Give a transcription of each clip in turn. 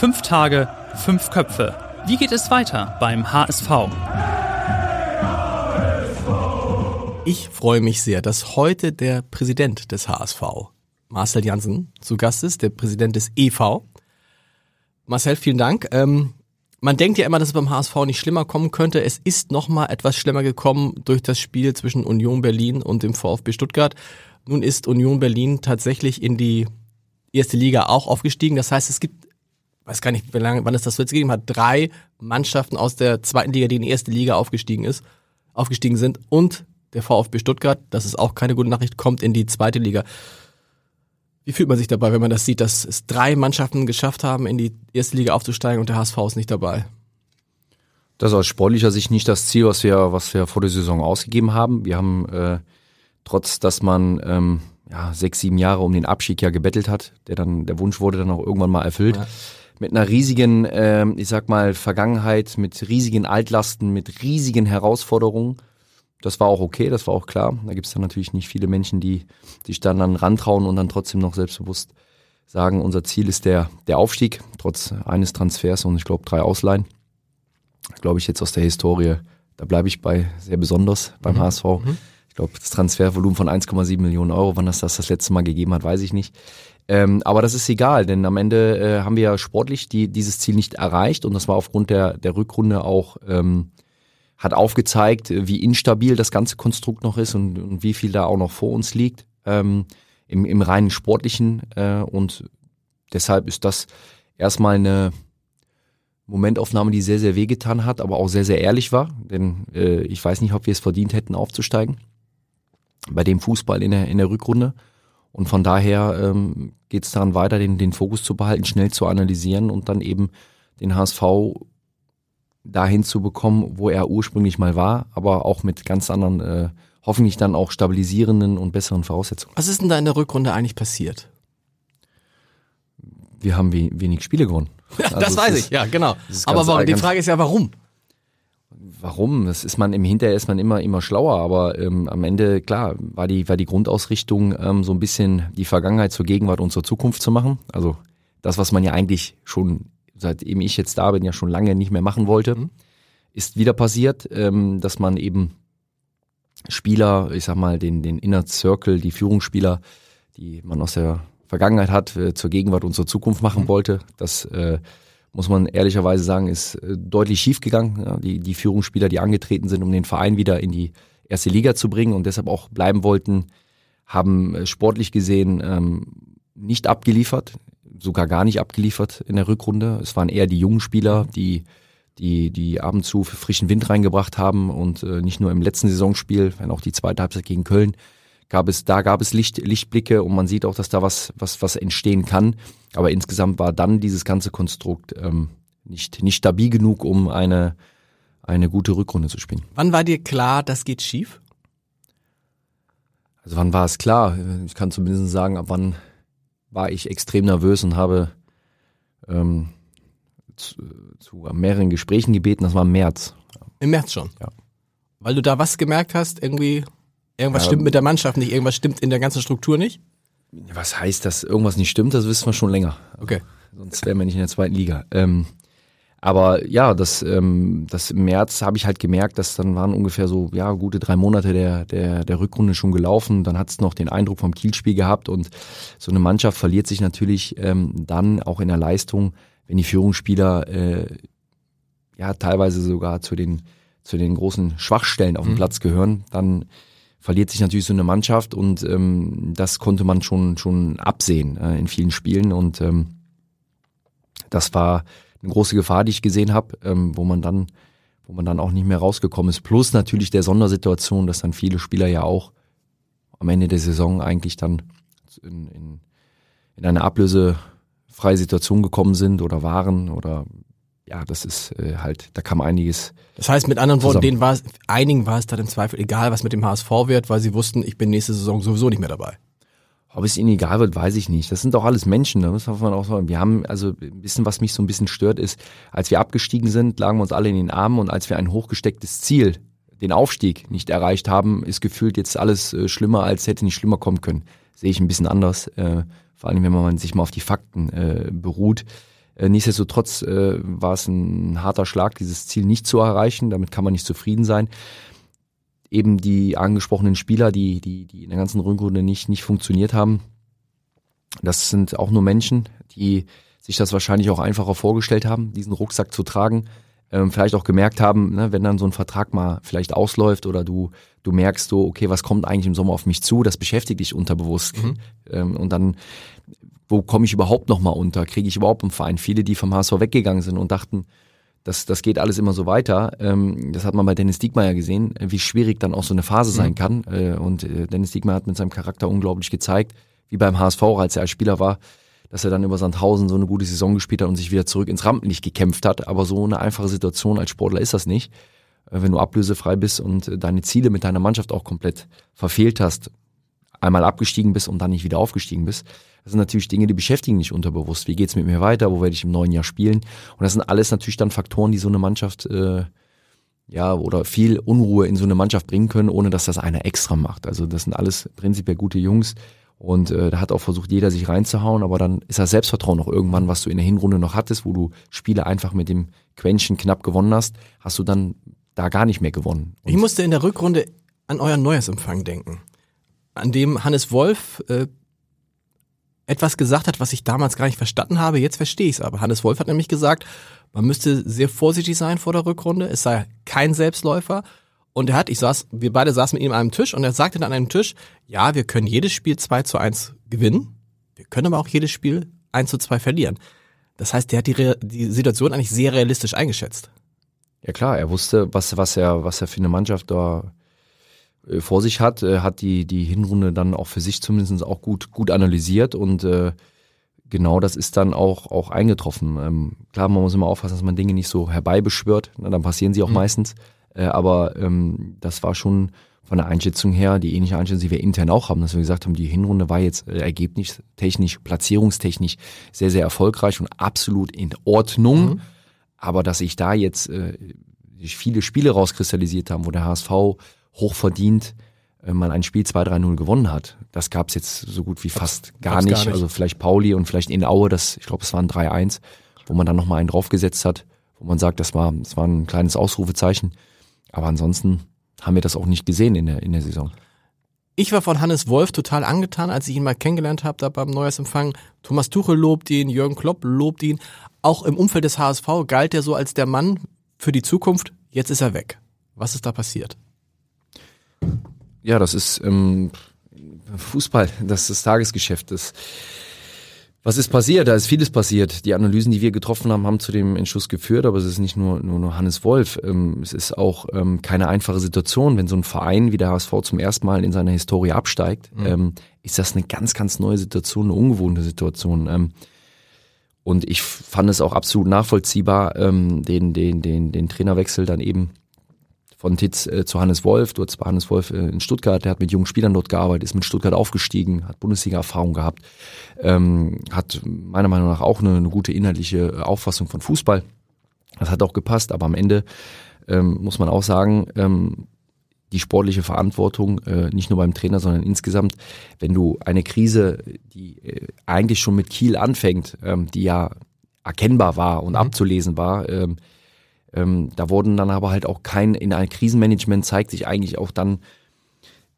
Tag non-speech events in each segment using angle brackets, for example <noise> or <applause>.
Fünf Tage, fünf Köpfe. Wie geht es weiter beim HSV? Ich freue mich sehr, dass heute der Präsident des HSV, Marcel Janssen, zu Gast ist, der Präsident des EV. Marcel, vielen Dank. Ähm, man denkt ja immer, dass es beim HSV nicht schlimmer kommen könnte. Es ist noch mal etwas schlimmer gekommen durch das Spiel zwischen Union Berlin und dem VfB Stuttgart. Nun ist Union Berlin tatsächlich in die erste Liga auch aufgestiegen. Das heißt, es gibt weiß gar nicht, wie lange, wann es das jetzt gegeben hat, drei Mannschaften aus der zweiten Liga, die in die erste Liga aufgestiegen ist, aufgestiegen sind und der VfB Stuttgart, das ist auch keine gute Nachricht, kommt in die zweite Liga. Wie fühlt man sich dabei, wenn man das sieht, dass es drei Mannschaften geschafft haben, in die erste Liga aufzusteigen und der HSV ist nicht dabei? Das ist aus sportlicher Sicht nicht das Ziel, was wir, was wir vor der Saison ausgegeben haben. Wir haben, äh, trotz dass man ähm, ja, sechs, sieben Jahre um den Abstieg ja gebettelt hat, der dann, der Wunsch wurde dann auch irgendwann mal erfüllt. Ja mit einer riesigen, äh, ich sag mal, Vergangenheit, mit riesigen Altlasten, mit riesigen Herausforderungen. Das war auch okay, das war auch klar. Da gibt es dann natürlich nicht viele Menschen, die sich dann, dann rantrauen und dann trotzdem noch selbstbewusst sagen, unser Ziel ist der, der Aufstieg, trotz eines Transfers und ich glaube drei Ausleihen. Glaube ich jetzt aus der Historie, da bleibe ich bei sehr besonders beim mhm. HSV. Mhm. Ich glaube, das Transfervolumen von 1,7 Millionen Euro, wann das das das letzte Mal gegeben hat, weiß ich nicht. Ähm, aber das ist egal, denn am Ende äh, haben wir ja sportlich die, dieses Ziel nicht erreicht und das war aufgrund der, der Rückrunde auch, ähm, hat aufgezeigt, wie instabil das ganze Konstrukt noch ist und, und wie viel da auch noch vor uns liegt ähm, im, im reinen sportlichen äh, und deshalb ist das erstmal eine Momentaufnahme, die sehr, sehr wehgetan hat, aber auch sehr, sehr ehrlich war, denn äh, ich weiß nicht, ob wir es verdient hätten aufzusteigen bei dem Fußball in der, in der Rückrunde. Und von daher ähm, geht es daran weiter, den, den Fokus zu behalten, schnell zu analysieren und dann eben den HSV dahin zu bekommen, wo er ursprünglich mal war, aber auch mit ganz anderen, äh, hoffentlich dann auch stabilisierenden und besseren Voraussetzungen. Was ist denn da in der Rückrunde eigentlich passiert? Wir haben we wenig Spiele gewonnen. <laughs> Also das weiß ist, ich, ja, genau. Aber warum, die Frage ist ja, warum? Warum? Das ist man im Hinterher ist man immer immer schlauer, aber ähm, am Ende klar war die war die Grundausrichtung ähm, so ein bisschen die Vergangenheit zur Gegenwart und zur Zukunft zu machen. Also das, was man ja eigentlich schon seitdem ich jetzt da bin ja schon lange nicht mehr machen wollte, mhm. ist wieder passiert, ähm, dass man eben Spieler, ich sag mal den den Inner Circle, die Führungsspieler, die man aus der Vergangenheit hat, äh, zur Gegenwart und zur Zukunft machen mhm. wollte. Das äh, muss man ehrlicherweise sagen, ist äh, deutlich schief gegangen. Ja, die, die Führungsspieler, die angetreten sind, um den Verein wieder in die erste Liga zu bringen und deshalb auch bleiben wollten, haben äh, sportlich gesehen ähm, nicht abgeliefert, sogar gar nicht abgeliefert in der Rückrunde. Es waren eher die jungen Spieler, die die, die ab und zu frischen Wind reingebracht haben und äh, nicht nur im letzten Saisonspiel, wenn auch die zweite Halbzeit gegen Köln, gab es, da gab es Licht, Lichtblicke und man sieht auch, dass da was, was, was entstehen kann. Aber insgesamt war dann dieses ganze Konstrukt ähm, nicht, nicht stabil genug, um eine, eine gute Rückrunde zu spielen. Wann war dir klar, das geht schief? Also wann war es klar? Ich kann zumindest sagen, ab wann war ich extrem nervös und habe ähm, zu, zu mehreren Gesprächen gebeten. Das war im März. Im März schon? Ja. Weil du da was gemerkt hast, irgendwie Irgendwas stimmt mit der Mannschaft nicht, irgendwas stimmt in der ganzen Struktur nicht? Was heißt, dass irgendwas nicht stimmt? Das wissen wir schon länger. Okay. Sonst wären wir nicht in der zweiten Liga. Ähm, aber ja, das, ähm, das im März habe ich halt gemerkt, dass dann waren ungefähr so ja gute drei Monate der der, der Rückrunde schon gelaufen. Dann hat es noch den Eindruck vom Kielspiel gehabt und so eine Mannschaft verliert sich natürlich ähm, dann auch in der Leistung, wenn die Führungsspieler äh, ja teilweise sogar zu den zu den großen Schwachstellen auf dem mhm. Platz gehören. Dann verliert sich natürlich so eine Mannschaft und ähm, das konnte man schon schon absehen äh, in vielen Spielen und ähm, das war eine große Gefahr, die ich gesehen habe, ähm, wo man dann wo man dann auch nicht mehr rausgekommen ist. Plus natürlich der Sondersituation, dass dann viele Spieler ja auch am Ende der Saison eigentlich dann in, in, in eine Ablöse freie Situationen gekommen sind oder waren oder ja, das ist äh, halt, da kam einiges. Das heißt, mit anderen Worten, denen war es, einigen war es dann im Zweifel egal, was mit dem HSV wird, weil sie wussten, ich bin nächste Saison sowieso nicht mehr dabei. Ob es ihnen egal wird, weiß ich nicht. Das sind doch alles Menschen, da muss man auch sagen. Wir haben, also ein bisschen, was mich so ein bisschen stört, ist, als wir abgestiegen sind, lagen wir uns alle in den Armen und als wir ein hochgestecktes Ziel, den Aufstieg, nicht erreicht haben, ist gefühlt jetzt alles äh, schlimmer, als hätte nicht schlimmer kommen können. Sehe ich ein bisschen anders, äh, vor allem wenn man sich mal auf die Fakten äh, beruht. Äh, nichtsdestotrotz äh, war es ein harter Schlag, dieses Ziel nicht zu erreichen. Damit kann man nicht zufrieden sein eben die angesprochenen Spieler, die, die, die in der ganzen Rückrunde nicht, nicht funktioniert haben. Das sind auch nur Menschen, die sich das wahrscheinlich auch einfacher vorgestellt haben, diesen Rucksack zu tragen. Ähm, vielleicht auch gemerkt haben, ne, wenn dann so ein Vertrag mal vielleicht ausläuft oder du, du merkst so, okay, was kommt eigentlich im Sommer auf mich zu, das beschäftigt dich unterbewusst. Mhm. Ähm, und dann, wo komme ich überhaupt noch mal unter? Kriege ich überhaupt einen Verein? Viele, die vom HSV weggegangen sind und dachten, das, das geht alles immer so weiter. Ähm, das hat man bei Dennis Diekmeyer gesehen, wie schwierig dann auch so eine Phase sein mhm. kann. Äh, und äh, Dennis Diekmeyer hat mit seinem Charakter unglaublich gezeigt, wie beim HSV, als er als Spieler war, dass er dann über Sandhausen so eine gute Saison gespielt hat und sich wieder zurück ins Rampenlicht gekämpft hat. Aber so eine einfache Situation als Sportler ist das nicht. Äh, wenn du ablösefrei bist und deine Ziele mit deiner Mannschaft auch komplett verfehlt hast, einmal abgestiegen bist und dann nicht wieder aufgestiegen bist, das sind natürlich Dinge, die beschäftigen dich unterbewusst. Wie geht's mit mir weiter? Wo werde ich im neuen Jahr spielen? Und das sind alles natürlich dann Faktoren, die so eine Mannschaft äh, ja oder viel Unruhe in so eine Mannschaft bringen können, ohne dass das einer extra macht. Also das sind alles prinzipiell gute Jungs. Und äh, da hat auch versucht, jeder sich reinzuhauen, aber dann ist das Selbstvertrauen noch irgendwann, was du in der Hinrunde noch hattest, wo du Spiele einfach mit dem Quäntchen knapp gewonnen hast, hast du dann da gar nicht mehr gewonnen. Und ich musste in der Rückrunde an euren Neujahrsempfang denken, an dem Hannes Wolf äh, etwas gesagt hat, was ich damals gar nicht verstanden habe. Jetzt verstehe ich es aber. Hannes Wolf hat nämlich gesagt, man müsste sehr vorsichtig sein vor der Rückrunde. Es sei kein Selbstläufer. Und er hat, ich saß, wir beide saßen mit ihm an einem Tisch und er sagte dann an einem Tisch, ja, wir können jedes Spiel 2 zu 1 gewinnen. Wir können aber auch jedes Spiel 1 zu 2 verlieren. Das heißt, der hat die, die Situation eigentlich sehr realistisch eingeschätzt. Ja klar, er wusste, was, was er, was er für eine Mannschaft da äh, vor sich hat, äh, hat die, die Hinrunde dann auch für sich zumindest auch gut, gut analysiert und äh, genau das ist dann auch, auch eingetroffen. Ähm, klar, man muss immer aufpassen, dass man Dinge nicht so herbeibeschwört, na, dann passieren sie auch mhm. meistens, äh, aber ähm, das war schon von der Einschätzung her die ähnliche Einschätzung, die wir intern auch haben, dass wir gesagt haben, die Hinrunde war jetzt äh, ergebnistechnisch, platzierungstechnisch sehr, sehr erfolgreich und absolut in Ordnung. Mhm. Aber dass sich da jetzt äh, viele Spiele rauskristallisiert haben, wo der HSV hochverdient äh, man ein Spiel 2-3-0 gewonnen hat. Das gab es jetzt so gut wie fast gar nicht. gar nicht. Also vielleicht Pauli und vielleicht in Aue, das, ich glaube, es waren 3-1, wo man dann nochmal einen draufgesetzt hat, wo man sagt, das war, das war ein kleines Ausrufezeichen. Aber ansonsten haben wir das auch nicht gesehen in der, in der Saison. Ich war von Hannes Wolf total angetan, als ich ihn mal kennengelernt habe, da beim Neujahrsempfang. Thomas Tuchel lobt ihn, Jürgen Klopp lobt ihn. Auch im Umfeld des HSV galt er so als der Mann für die Zukunft. Jetzt ist er weg. Was ist da passiert? Ja, das ist ähm, Fußball, das ist Tagesgeschäft. Das, was ist passiert? Da ist vieles passiert. Die Analysen, die wir getroffen haben, haben zu dem Entschluss geführt, aber es ist nicht nur, nur, nur Hannes Wolf. Ähm, es ist auch ähm, keine einfache Situation, wenn so ein Verein wie der HSV zum ersten Mal in seiner Historie absteigt. Mhm. Ähm, ist das eine ganz, ganz neue Situation, eine ungewohnte Situation. Und ich fand es auch absolut nachvollziehbar, den, den, den, den Trainerwechsel dann eben von Titz äh, zu Hannes Wolf. Dort war Hannes Wolf äh, in Stuttgart, der hat mit jungen Spielern dort gearbeitet, ist mit Stuttgart aufgestiegen, hat Bundesliga-Erfahrung gehabt, ähm, hat meiner Meinung nach auch eine, eine gute inhaltliche Auffassung von Fußball. Das hat auch gepasst, aber am Ende ähm, muss man auch sagen, ähm, die sportliche Verantwortung, äh, nicht nur beim Trainer, sondern insgesamt, wenn du eine Krise, die äh, eigentlich schon mit Kiel anfängt, ähm, die ja erkennbar war und mhm. abzulesen war, ähm, ähm, da wurden dann aber halt auch kein, in einem Krisenmanagement zeigt sich eigentlich auch dann,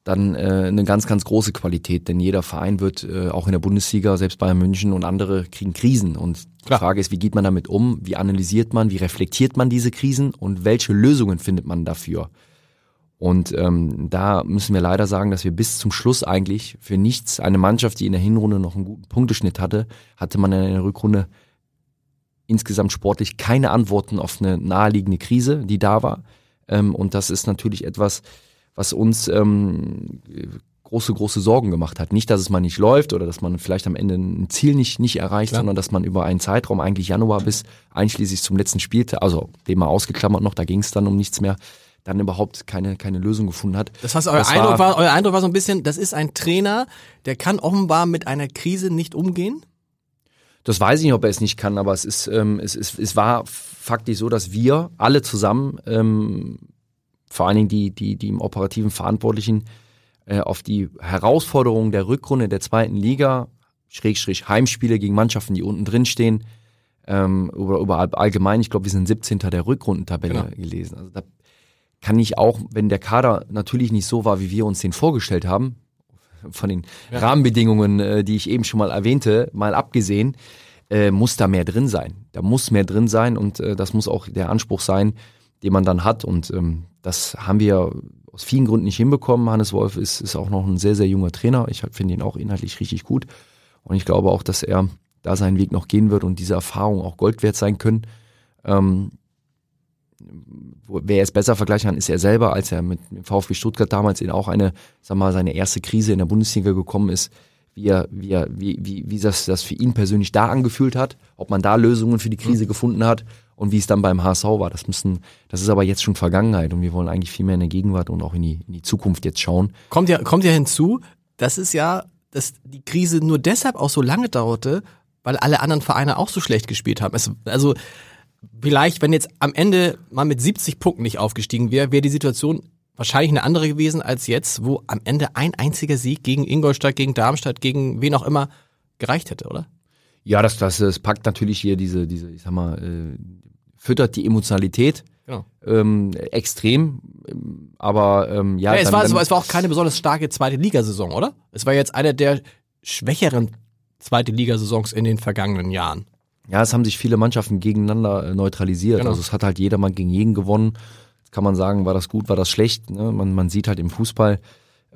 dann äh, eine ganz, ganz große Qualität, denn jeder Verein wird äh, auch in der Bundesliga, selbst Bayern München und andere kriegen Krisen. Und Klar. die Frage ist, wie geht man damit um? Wie analysiert man, wie reflektiert man diese Krisen und welche Lösungen findet man dafür? Und ähm, da müssen wir leider sagen, dass wir bis zum Schluss eigentlich für nichts, eine Mannschaft, die in der Hinrunde noch einen guten Punkteschnitt hatte, hatte man in der Rückrunde insgesamt sportlich keine Antworten auf eine naheliegende Krise, die da war. Ähm, und das ist natürlich etwas, was uns ähm, große, große Sorgen gemacht hat. Nicht, dass es mal nicht läuft oder dass man vielleicht am Ende ein Ziel nicht, nicht erreicht, Klar. sondern dass man über einen Zeitraum, eigentlich Januar bis einschließlich zum letzten Spieltag, also den mal ausgeklammert noch, da ging es dann um nichts mehr, dann überhaupt keine, keine Lösung gefunden hat. Das heißt, euer, Das Eindruck war, euer Eindruck war so ein bisschen, das ist ein Trainer, der kann offenbar mit einer Krise nicht umgehen. Das weiß ich nicht, ob er es nicht kann, aber es ist, ähm, es, ist, es war faktisch so, dass wir alle zusammen, ähm, vor allen Dingen die, die, die im operativen Verantwortlichen, äh, auf die Herausforderungen der Rückrunde der zweiten Liga, Schrägstrich Heimspiele gegen Mannschaften, die unten drin stehen, ähm, über, über allgemein, ich glaube, wir sind 17. der Rückrundentabelle Genau. gelesen. Also da kann ich auch, wenn der Kader natürlich nicht so war, wie wir uns den vorgestellt haben, von den Ja. Rahmenbedingungen, äh, die ich eben schon mal erwähnte, mal abgesehen, äh, muss da mehr drin sein. Da muss mehr drin sein und äh, das muss auch der Anspruch sein, den man dann hat. Und ähm, das haben wir aus vielen Gründen nicht hinbekommen. Hannes Wolf ist, ist auch noch ein sehr, sehr junger Trainer. Ich finde ihn auch inhaltlich richtig gut. Und ich glaube auch, dass er da seinen Weg noch gehen wird und diese Erfahrungen auch Gold wert sein können. Ähm, wer es besser vergleichen kann, ist er selber, als er mit dem VfB Stuttgart damals in auch eine, sag mal, seine erste Krise in der Bundesliga gekommen ist, wie er, wie er, wie, wie, wie das, das für ihn persönlich da angefühlt hat, ob man da Lösungen für die Krise gefunden hat und wie es dann beim HSV war. Das müssen, das ist aber jetzt schon Vergangenheit und wir wollen eigentlich viel mehr in der Gegenwart und auch in die, in die Zukunft jetzt schauen. Kommt ja, kommt ja hinzu, das ist ja, dass die Krise nur deshalb auch so lange dauerte, weil alle anderen Vereine auch so schlecht gespielt haben. Es, also vielleicht, wenn jetzt am Ende mal mit 70 Punkten nicht aufgestiegen wäre, wäre die Situation wahrscheinlich eine andere gewesen als jetzt, wo am Ende ein einziger Sieg gegen Ingolstadt, gegen Darmstadt, gegen wen auch immer gereicht hätte, oder? Ja, das, das, das packt natürlich hier diese, diese, ich sag mal, äh, füttert die Emotionalität Genau. ähm, extrem. Aber ähm, ja, Ja, es, dann- war, dann- es war auch keine besonders starke zweite Ligasaison, oder? Es war jetzt eine der schwächeren zweite Ligasaisons in den vergangenen Jahren. Ja, es haben sich viele Mannschaften gegeneinander äh, neutralisiert. Genau. Also es hat halt jeder mal gegen jeden gewonnen. Jetzt kann man sagen, war das gut, war das schlecht. Ne? Man, man sieht halt im Fußball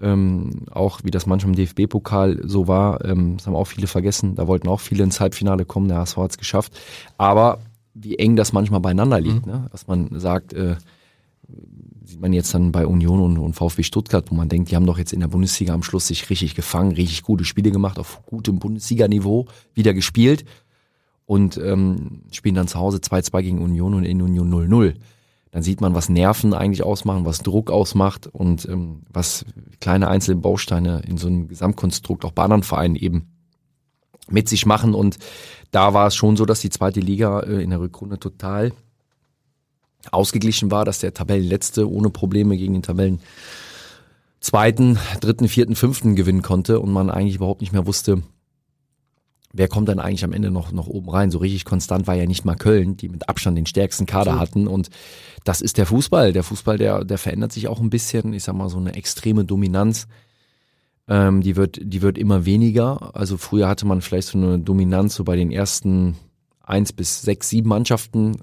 ähm, auch, wie das manchmal im DFB-Pokal so war. Ähm, das haben auch viele vergessen. Da wollten auch viele ins Halbfinale kommen. Der HSV hat es geschafft. Aber wie eng das manchmal beieinander liegt. Ne? Dass man sagt, äh, sieht man jetzt dann bei Union und, und VfB Stuttgart, wo man denkt, die haben doch jetzt in der Bundesliga am Schluss sich richtig gefangen, richtig gute Spiele gemacht, auf gutem Bundesliga-Niveau wieder gespielt und ähm, spielen dann zu Hause 2-2 gegen Union und in Union 0-0. Dann sieht man, was Nerven eigentlich ausmachen, was Druck ausmacht und ähm, was kleine einzelne Bausteine in so einem Gesamtkonstrukt auch bei anderen Vereinen eben mit sich machen. Und da war es schon so, dass die zweite Liga äh, in der Rückrunde total ausgeglichen war, dass der Tabellenletzte ohne Probleme gegen den Tabellen zweiten, dritten, vierten, fünften gewinnen konnte und man eigentlich überhaupt nicht mehr wusste, wer kommt dann eigentlich am Ende noch, noch oben rein. So richtig konstant war ja nicht mal Köln, die mit Abstand den stärksten Kader So. hatten und das ist der Fußball. Der Fußball, der, der verändert sich auch ein bisschen. Ich sag mal, so eine extreme Dominanz, ähm, die wird, die wird immer weniger. Also früher hatte man vielleicht so eine Dominanz so bei den ersten eins bis sechs, sieben Mannschaften.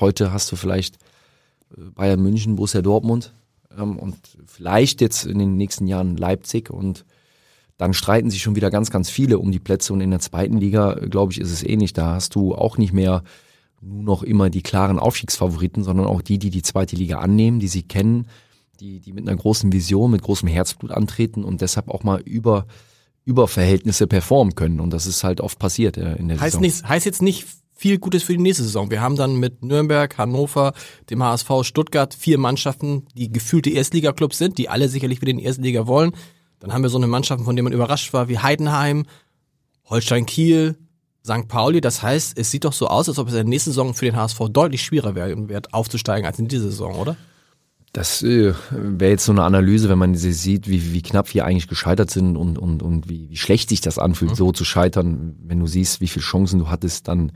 Heute hast du vielleicht äh, Bayern München, Borussia Dortmund ähm, und vielleicht jetzt in den nächsten Jahren Leipzig und dann streiten sich schon wieder ganz, ganz viele um die Plätze und in der zweiten Liga, glaube ich, ist es ähnlich. Da hast du auch nicht mehr nur noch immer die klaren Aufstiegsfavoriten, sondern auch die, die die zweite Liga annehmen, die sie kennen, die, die mit einer großen Vision, mit großem Herzblut antreten und deshalb auch mal über, über Verhältnisse performen können. Und das ist halt oft passiert äh, in der Heißt, Saison. nicht, heißt jetzt nicht viel Gutes für die nächste Saison. Wir haben dann mit Nürnberg, Hannover, dem HSV, Stuttgart vier Mannschaften, die gefühlte Erstliga-Clubs sind, die alle sicherlich wieder in die Erstliga wollen. Dann haben wir so eine Mannschaft, von der man überrascht war, wie Heidenheim, Holstein Kiel, St. Pauli. Das heißt, es sieht doch so aus, als ob es in der nächsten Saison für den HSV deutlich schwieriger wird, aufzusteigen als in dieser Saison, oder? Das äh, wäre jetzt so eine Analyse, wenn man sie sieht, wie, wie knapp wir eigentlich gescheitert sind und, und, und wie, wie schlecht sich das anfühlt, so zu scheitern, wenn du siehst, wie viele Chancen du hattest, dann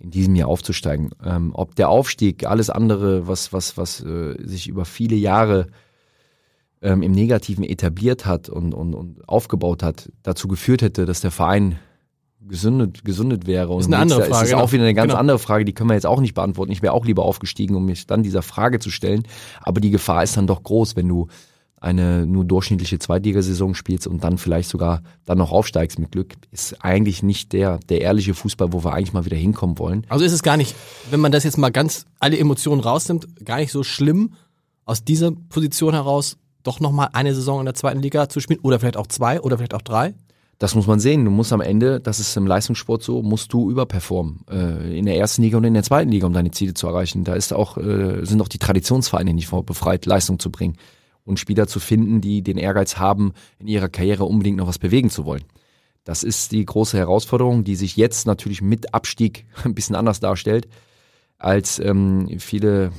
in diesem Jahr aufzusteigen. Ähm, ob der Aufstieg, alles andere, was, was, was äh, sich über viele Jahre ähm, im Negativen etabliert hat und, und, und aufgebaut hat, dazu geführt hätte, dass der Verein gesündet, gesündet wäre. Und Ist eine andere Frage, Ist es genau. auch wieder eine ganz Genau. andere Frage, die können wir jetzt auch nicht beantworten. Ich wäre auch lieber aufgestiegen, um mich dann dieser Frage zu stellen. Aber die Gefahr ist dann doch groß, wenn du eine nur durchschnittliche Zweitligasaison spielst und dann vielleicht sogar dann noch aufsteigst mit Glück, ist eigentlich nicht der, der ehrliche Fußball, wo wir eigentlich mal wieder hinkommen wollen. Also ist es gar nicht, wenn man das jetzt mal ganz alle Emotionen rausnimmt, gar nicht so schlimm, aus dieser Position heraus doch nochmal eine Saison in der zweiten Liga zu spielen oder vielleicht auch zwei oder vielleicht auch drei? Das muss man sehen. Du musst am Ende, das ist im Leistungssport so, musst du überperformen. Äh, in der ersten Liga und in der zweiten Liga, um deine Ziele zu erreichen. Da ist auch, äh, sind auch die Traditionsvereine nicht befreit, Leistung zu bringen. Und Spieler zu finden, die den Ehrgeiz haben, in ihrer Karriere unbedingt noch was bewegen zu wollen. Das ist die große Herausforderung, die sich jetzt natürlich mit Abstieg <laughs> ein bisschen anders darstellt, als ähm, viele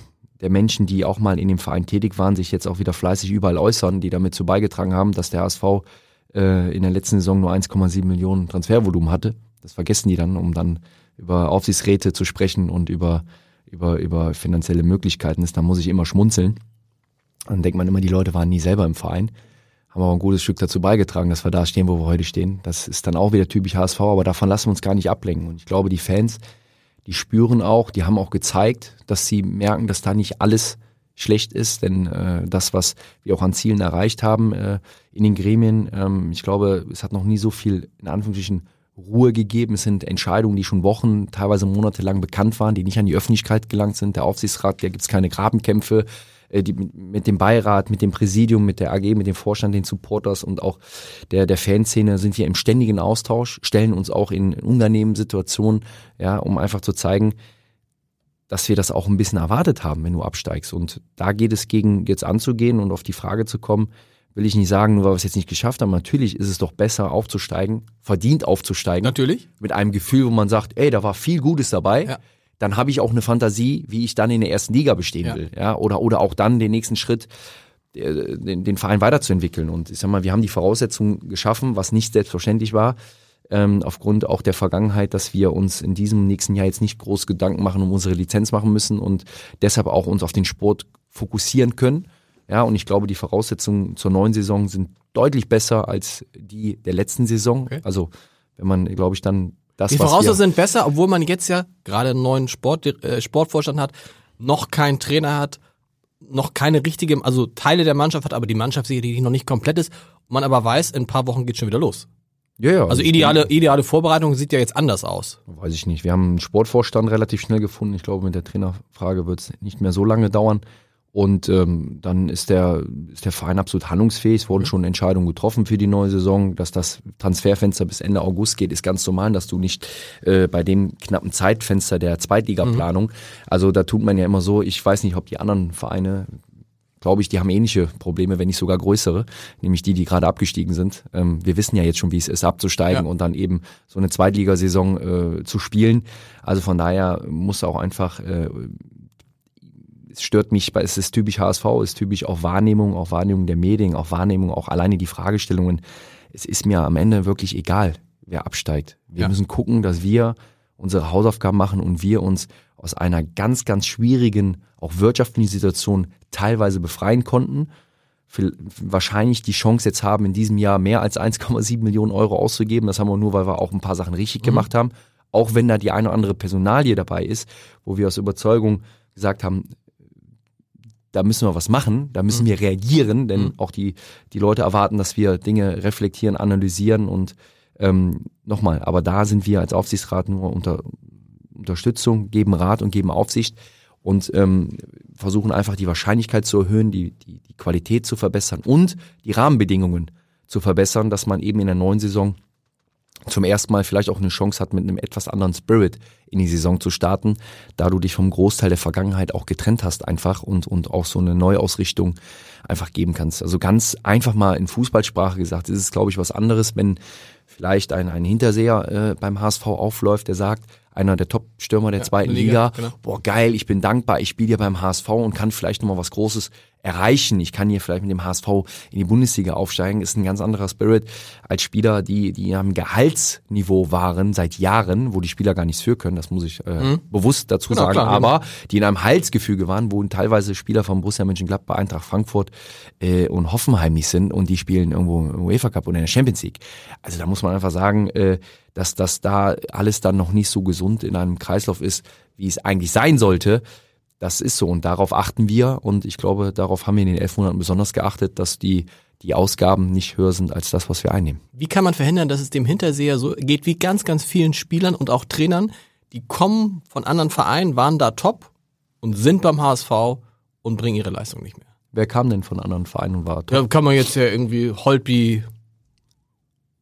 der Menschen, die auch mal in dem Verein tätig waren, sich jetzt auch wieder fleißig überall äußern, die damit zu beigetragen haben, dass der HSV äh, in der letzten Saison nur 1,7 Millionen Transfervolumen hatte. Das vergessen die dann, um dann über Aufsichtsräte zu sprechen und über, über, über finanzielle Möglichkeiten ist. Da muss ich immer schmunzeln. Dann denkt man immer, die Leute waren nie selber im Verein, haben aber ein gutes Stück dazu beigetragen, dass wir da stehen, wo wir heute stehen. Das ist dann auch wieder typisch HSV, aber davon lassen wir uns gar nicht ablenken. Und ich glaube, die Fans, die spüren auch, die haben auch gezeigt, dass sie merken, dass da nicht alles schlecht ist, denn äh, das, was wir auch an Zielen erreicht haben äh, in den Gremien, ähm, ich glaube, es hat noch nie so viel in Anführungsstrichen Ruhe gegeben. Es sind Entscheidungen, die schon Wochen, teilweise monatelang bekannt waren, die nicht an die Öffentlichkeit gelangt sind. Der Aufsichtsrat, da gibt es keine Grabenkämpfe. Äh, die, mit dem Beirat, mit dem Präsidium, mit der AG, mit dem Vorstand, den Supporters und auch der, der Fanszene sind wir im ständigen Austausch, stellen uns auch in Unternehmenssituationen, ja, um einfach zu zeigen, dass wir das auch ein bisschen erwartet haben, wenn du absteigst. Und da geht es gegen jetzt anzugehen und auf die Frage zu kommen, will ich nicht sagen, nur weil wir es jetzt nicht geschafft haben. Natürlich ist es doch besser aufzusteigen, verdient aufzusteigen. Natürlich. Mit einem Gefühl, wo man sagt, ey, da war viel Gutes dabei. Ja. Dann habe ich auch eine Fantasie, wie ich dann in der ersten Liga bestehen Ja. will. Ja, oder, oder auch dann den nächsten Schritt, äh, den, den Verein weiterzuentwickeln. Und ich sag mal, wir haben die Voraussetzungen geschaffen, was nicht selbstverständlich war ähm, aufgrund auch der Vergangenheit, dass wir uns in diesem nächsten Jahr jetzt nicht groß Gedanken machen, um unsere Lizenz machen müssen und deshalb auch uns auf den Sport fokussieren können. Ja, und ich glaube, die Voraussetzungen zur neuen Saison sind deutlich besser als die der letzten Saison. Okay. Also, wenn man, glaube ich, dann das, Die Voraussetzungen sind besser, obwohl man jetzt ja gerade einen neuen Sport, äh, Sportvorstand hat, noch keinen Trainer hat, noch keine richtige, also Teile der Mannschaft hat, aber die Mannschaft sicherlich noch nicht komplett ist. Man aber weiß, in ein paar Wochen geht schon wieder los. ja, ja, Also ich ideale, ideale Vorbereitung sieht ja jetzt anders aus. Weiß ich nicht. Wir haben einen Sportvorstand relativ schnell gefunden. Ich glaube, mit der Trainerfrage wird es nicht mehr so lange dauern. Und ähm, dann ist der, ist der Verein absolut handlungsfähig. Es wurden schon Entscheidungen getroffen für die neue Saison. Dass das Transferfenster bis Ende August geht, ist ganz normal, dass du nicht äh, bei dem knappen Zeitfenster der Zweitligaplanung, also da tut man ja immer so, ich weiß nicht, ob die anderen Vereine, glaube ich, die haben ähnliche Probleme, wenn nicht sogar größere, nämlich die, die gerade abgestiegen sind. Ähm, wir wissen ja jetzt schon, wie es ist, abzusteigen Ja. und dann eben so eine Zweitligasaison äh, zu spielen. Also von daher muss auch einfach, äh, es stört mich, weil es ist typisch HSV, es ist typisch auch Wahrnehmung, auch Wahrnehmung der Medien, auch Wahrnehmung, auch alleine die Fragestellungen. Es ist mir am Ende wirklich egal, wer absteigt. Wir Ja. müssen gucken, dass wir unsere Hausaufgaben machen und wir uns aus einer ganz, ganz schwierigen, auch wirtschaftlichen Situation teilweise befreien konnten. Viel- Wahrscheinlich die Chance jetzt haben, in diesem Jahr mehr als 1,7 Millionen Euro auszugeben. Das haben wir nur, weil wir auch ein paar Sachen richtig gemacht haben. Auch wenn da die eine oder andere Personalie dabei ist, wo wir aus Überzeugung gesagt haben, da müssen wir was machen, da müssen wir reagieren, denn auch die, die Leute erwarten, dass wir Dinge reflektieren, analysieren und ähm, nochmal, aber da sind wir als Aufsichtsrat nur unter Unterstützung, geben Rat und geben Aufsicht und ähm, versuchen einfach die Wahrscheinlichkeit zu erhöhen, die, die, die Qualität zu verbessern und die Rahmenbedingungen zu verbessern, dass man eben in der neuen Saison zum ersten Mal vielleicht auch eine Chance hat, mit einem etwas anderen Spirit in die Saison zu starten, da du dich vom Großteil der Vergangenheit auch getrennt hast einfach und, und auch so eine Neuausrichtung einfach geben kannst. Also ganz einfach mal in Fußballsprache gesagt, ist es, glaube ich, was anderes, wenn vielleicht ein, ein Hinterseher äh, beim HSV aufläuft, der sagt, einer der Top-Stürmer der zweiten Liga, Liga, genau. boah geil, ich bin dankbar, ich spiele hier beim HSV und kann vielleicht nochmal was Großes erreichen. Ich kann hier vielleicht mit dem HSV in die Bundesliga aufsteigen. Ist ein ganz anderer Spirit als Spieler, die, die am Gehaltsniveau waren seit Jahren, wo die Spieler gar nichts für können. Das muss ich äh, bewusst dazu Genau, sagen. klar, aber die in einem Halsgefüge waren, wo teilweise Spieler von Borussia Mönchengladbach, Eintracht Frankfurt äh, und Hoffenheim nicht sind und die spielen irgendwo im UEFA Cup oder in der Champions League. Also da muss man einfach sagen, äh, dass das da alles dann noch nicht so gesund in einem Kreislauf ist, wie es eigentlich sein sollte. Das ist so und darauf achten wir und ich glaube, darauf haben wir in den elf Monaten besonders geachtet, dass die, die Ausgaben nicht höher sind als das, was wir einnehmen. Wie kann man verhindern, dass es dem Hinterseher so geht wie ganz, ganz vielen Spielern und auch Trainern, die kommen von anderen Vereinen, waren da top und sind beim HSV und bringen ihre Leistung nicht mehr? Wer kam denn von anderen Vereinen und war top? Ja, kann man jetzt ja irgendwie Holtby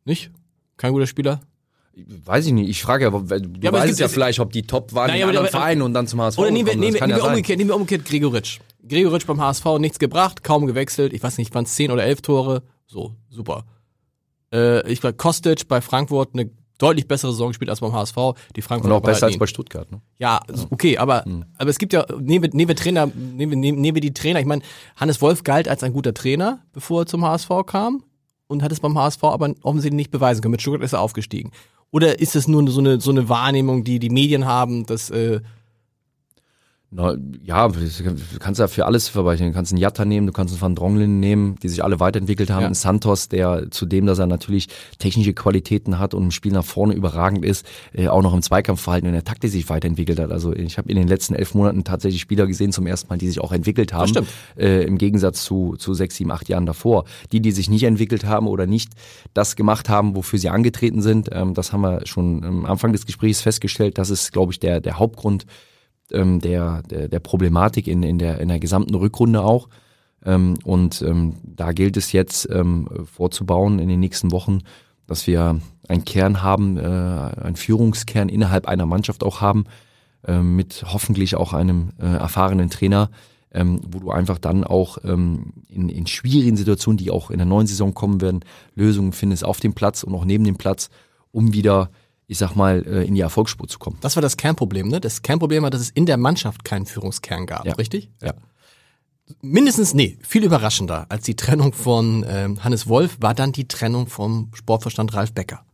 nicht? Kein guter Spieler? Weiß ich nicht. Ich frage ja, du Ja, weißt ja vielleicht, ob die top waren Nein, in anderen aber- Vereinen und dann zum HSV Oder nehmen wir, nehmen, wir, nehmen, ja wir umgekehrt, nehmen wir umgekehrt Gregoritsch. Gregoritsch beim HSV nichts gebracht, kaum gewechselt. Ich weiß nicht, waren es 10 oder 11 Tore. So, super. Äh, ich war Kostic bei Frankfurt eine deutlich bessere Saison gespielt als beim HSV. Die Frankfurter Und auch besser als bei. Stuttgart. Ne? Ja, okay, aber, aber es gibt ja, nehmen wir, nehmen wir Trainer, nehmen wir, nehmen, nehmen wir die Trainer. Ich meine, Hannes Wolf galt als ein guter Trainer, bevor er zum HSV kam und hat es beim HSV aber offensichtlich nicht beweisen können. Mit Stuttgart ist er aufgestiegen. Oder ist es nur so eine, so eine Wahrnehmung, die die Medien haben, dass, äh, Na, ja, du kannst ja für alles verweichen. Du kannst einen Jatta nehmen, du kannst einen Van Dronglin nehmen, die sich alle weiterentwickelt haben. Ja. Einen Santos, der zudem, dass er natürlich technische Qualitäten hat und im Spiel nach vorne überragend ist, äh, auch noch im Zweikampfverhalten und in der Taktik sich weiterentwickelt hat. Also ich habe in den letzten elf Monaten tatsächlich Spieler gesehen zum ersten Mal, die sich auch entwickelt haben. stimmt. Äh, Im Gegensatz zu, zu sechs, sieben, acht Jahren davor. Die, die sich nicht entwickelt haben oder nicht das gemacht haben, wofür sie angetreten sind, ähm, das haben wir schon am Anfang des Gesprächs festgestellt. Das ist, glaube ich, der, der Hauptgrund, ähm, der, der, der Problematik in, in, der, in der gesamten Rückrunde auch. Ähm, und ähm, da gilt es jetzt ähm, vorzubauen in den nächsten Wochen, dass wir einen Kern haben, äh, einen Führungskern innerhalb einer Mannschaft auch haben, ähm, mit hoffentlich auch einem äh, erfahrenen Trainer, ähm, wo du einfach dann auch ähm, in, in schwierigen Situationen, die auch in der neuen Saison kommen werden, Lösungen findest auf dem Platz und auch neben dem Platz, um wieder, ich sag mal, äh, in die Erfolgsspur zu kommen. das war das Kernproblem, ne? Das Kernproblem war, dass es in der Mannschaft keinen Führungskern gab, Ja. richtig? Ja. Mindestens, nee, viel überraschender als die Trennung von ähm, Hannes Wolf war dann die Trennung vom Sportverstand Ralf Becker.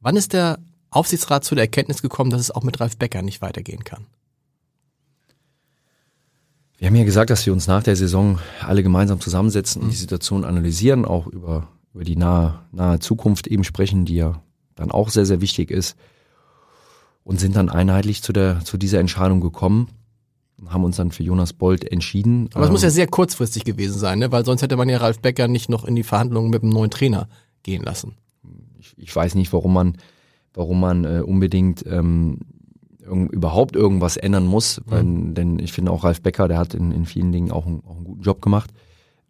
Wann ist der Aufsichtsrat zu der Erkenntnis gekommen, dass es auch mit Ralf Becker nicht weitergehen kann? Wir haben ja gesagt, dass wir uns nach der Saison alle gemeinsam zusammensetzen und die Situation analysieren, auch über, über die nahe, nahe Zukunft eben sprechen, die ja dann auch sehr, sehr wichtig ist. Und sind dann einheitlich zu, der, zu dieser Entscheidung gekommen und haben uns dann für Jonas Bold entschieden. Aber es muss Ähm, ja sehr kurzfristig gewesen sein, ne? weil sonst hätte man ja Ralf Becker nicht noch in die Verhandlungen mit dem neuen Trainer gehen lassen. ich, ich weiß nicht, warum man, warum man äh, unbedingt ähm, irgend, überhaupt irgendwas ändern muss, weil, denn ich finde auch Ralf Becker, der hat in, in vielen Dingen auch, einen- auch einen guten Job gemacht.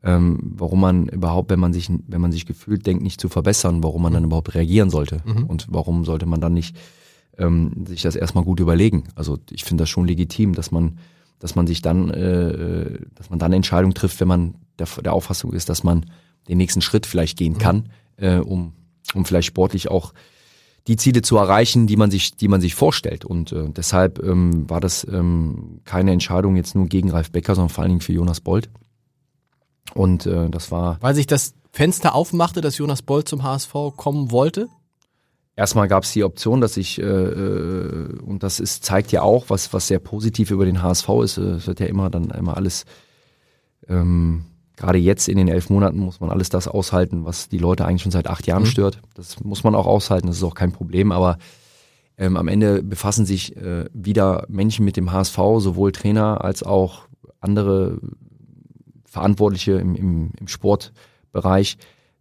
Ähm, warum man überhaupt, wenn man sich, wenn man sich gefühlt denkt, nicht zu verbessern, warum man dann überhaupt reagieren sollte und warum sollte man dann nicht ähm, sich das erstmal gut überlegen. Also ich finde das schon legitim, dass man, dass man sich dann, äh, dass man dann Entscheidungen trifft, wenn man der, der Auffassung ist, dass man den nächsten Schritt vielleicht gehen kann, äh, um, um vielleicht sportlich auch die Ziele zu erreichen, die man sich, die man sich vorstellt. Und äh, deshalb ähm, war das ähm, keine Entscheidung jetzt nur gegen Ralf Becker, sondern vor allen Dingen für Jonas Bold. Und äh, das war Weil sich das Fenster aufmachte, dass Jonas Boll zum HSV kommen wollte. erstmal gab es die Option, dass ich, äh, äh, und das ist, zeigt ja auch, was, was sehr positiv über den HSV ist. Äh, Es wird ja immer dann immer alles, ähm, gerade jetzt in den elf Monaten muss man alles das aushalten, was die Leute eigentlich schon seit acht Jahren stört. Das muss man auch aushalten, das ist auch kein Problem, aber ähm, am Ende befassen sich äh, wieder Menschen mit dem HSV, sowohl Trainer als auch andere Verantwortliche im, im, im Sportbereich,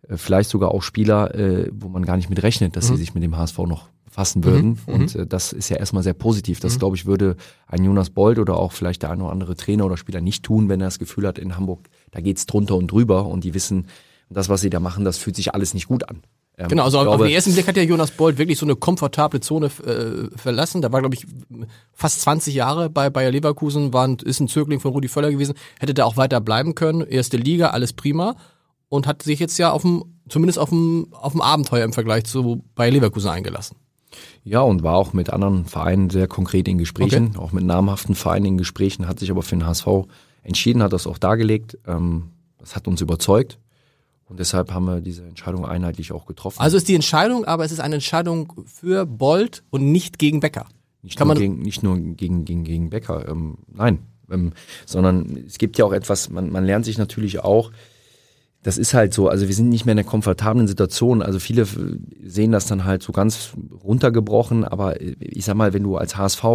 äh, vielleicht sogar auch Spieler, äh, wo man gar nicht mit rechnet, dass sie sich mit dem HSV noch befassen würden. Und äh, das ist ja erstmal sehr positiv. Das, glaube ich, würde ein Jonas Bold oder auch vielleicht der eine oder andere Trainer oder Spieler nicht tun, wenn er das Gefühl hat, in Hamburg, da geht's drunter und drüber und die wissen, das, was sie da machen, das fühlt sich alles nicht gut an. Ähm, Genau, also ich auf glaube, den ersten Blick hat ja Jonas Bold wirklich so eine komfortable Zone äh, verlassen. Da war, glaube ich, fast 20 Jahre bei Bayer Leverkusen, war ein, ist ein Zögling von Rudi Völler gewesen, hätte da auch weiter bleiben können. Erste Liga, alles prima. Und hat sich jetzt ja auf dem, zumindest auf dem, auf dem Abenteuer im Vergleich zu Bayer Leverkusen eingelassen. Ja, und war auch mit anderen Vereinen sehr konkret in Gesprächen, auch mit namhaften Vereinen in Gesprächen, hat sich aber für den HSV entschieden, hat das auch dargelegt. Ähm, das hat uns überzeugt. Und deshalb haben wir diese Entscheidung einheitlich auch getroffen. Also ist die Entscheidung, aber es ist eine Entscheidung für Bold und nicht gegen Becker. Nicht, Kann nur, man- gegen, nicht nur gegen, gegen, gegen Becker, ähm, nein. Ähm, sondern es gibt ja auch etwas, man, man lernt sich natürlich auch, das ist halt so, also wir sind nicht mehr in einer komfortablen Situation. Also viele sehen das dann halt so ganz runtergebrochen, aber äh, ich sag mal, wenn du als HSV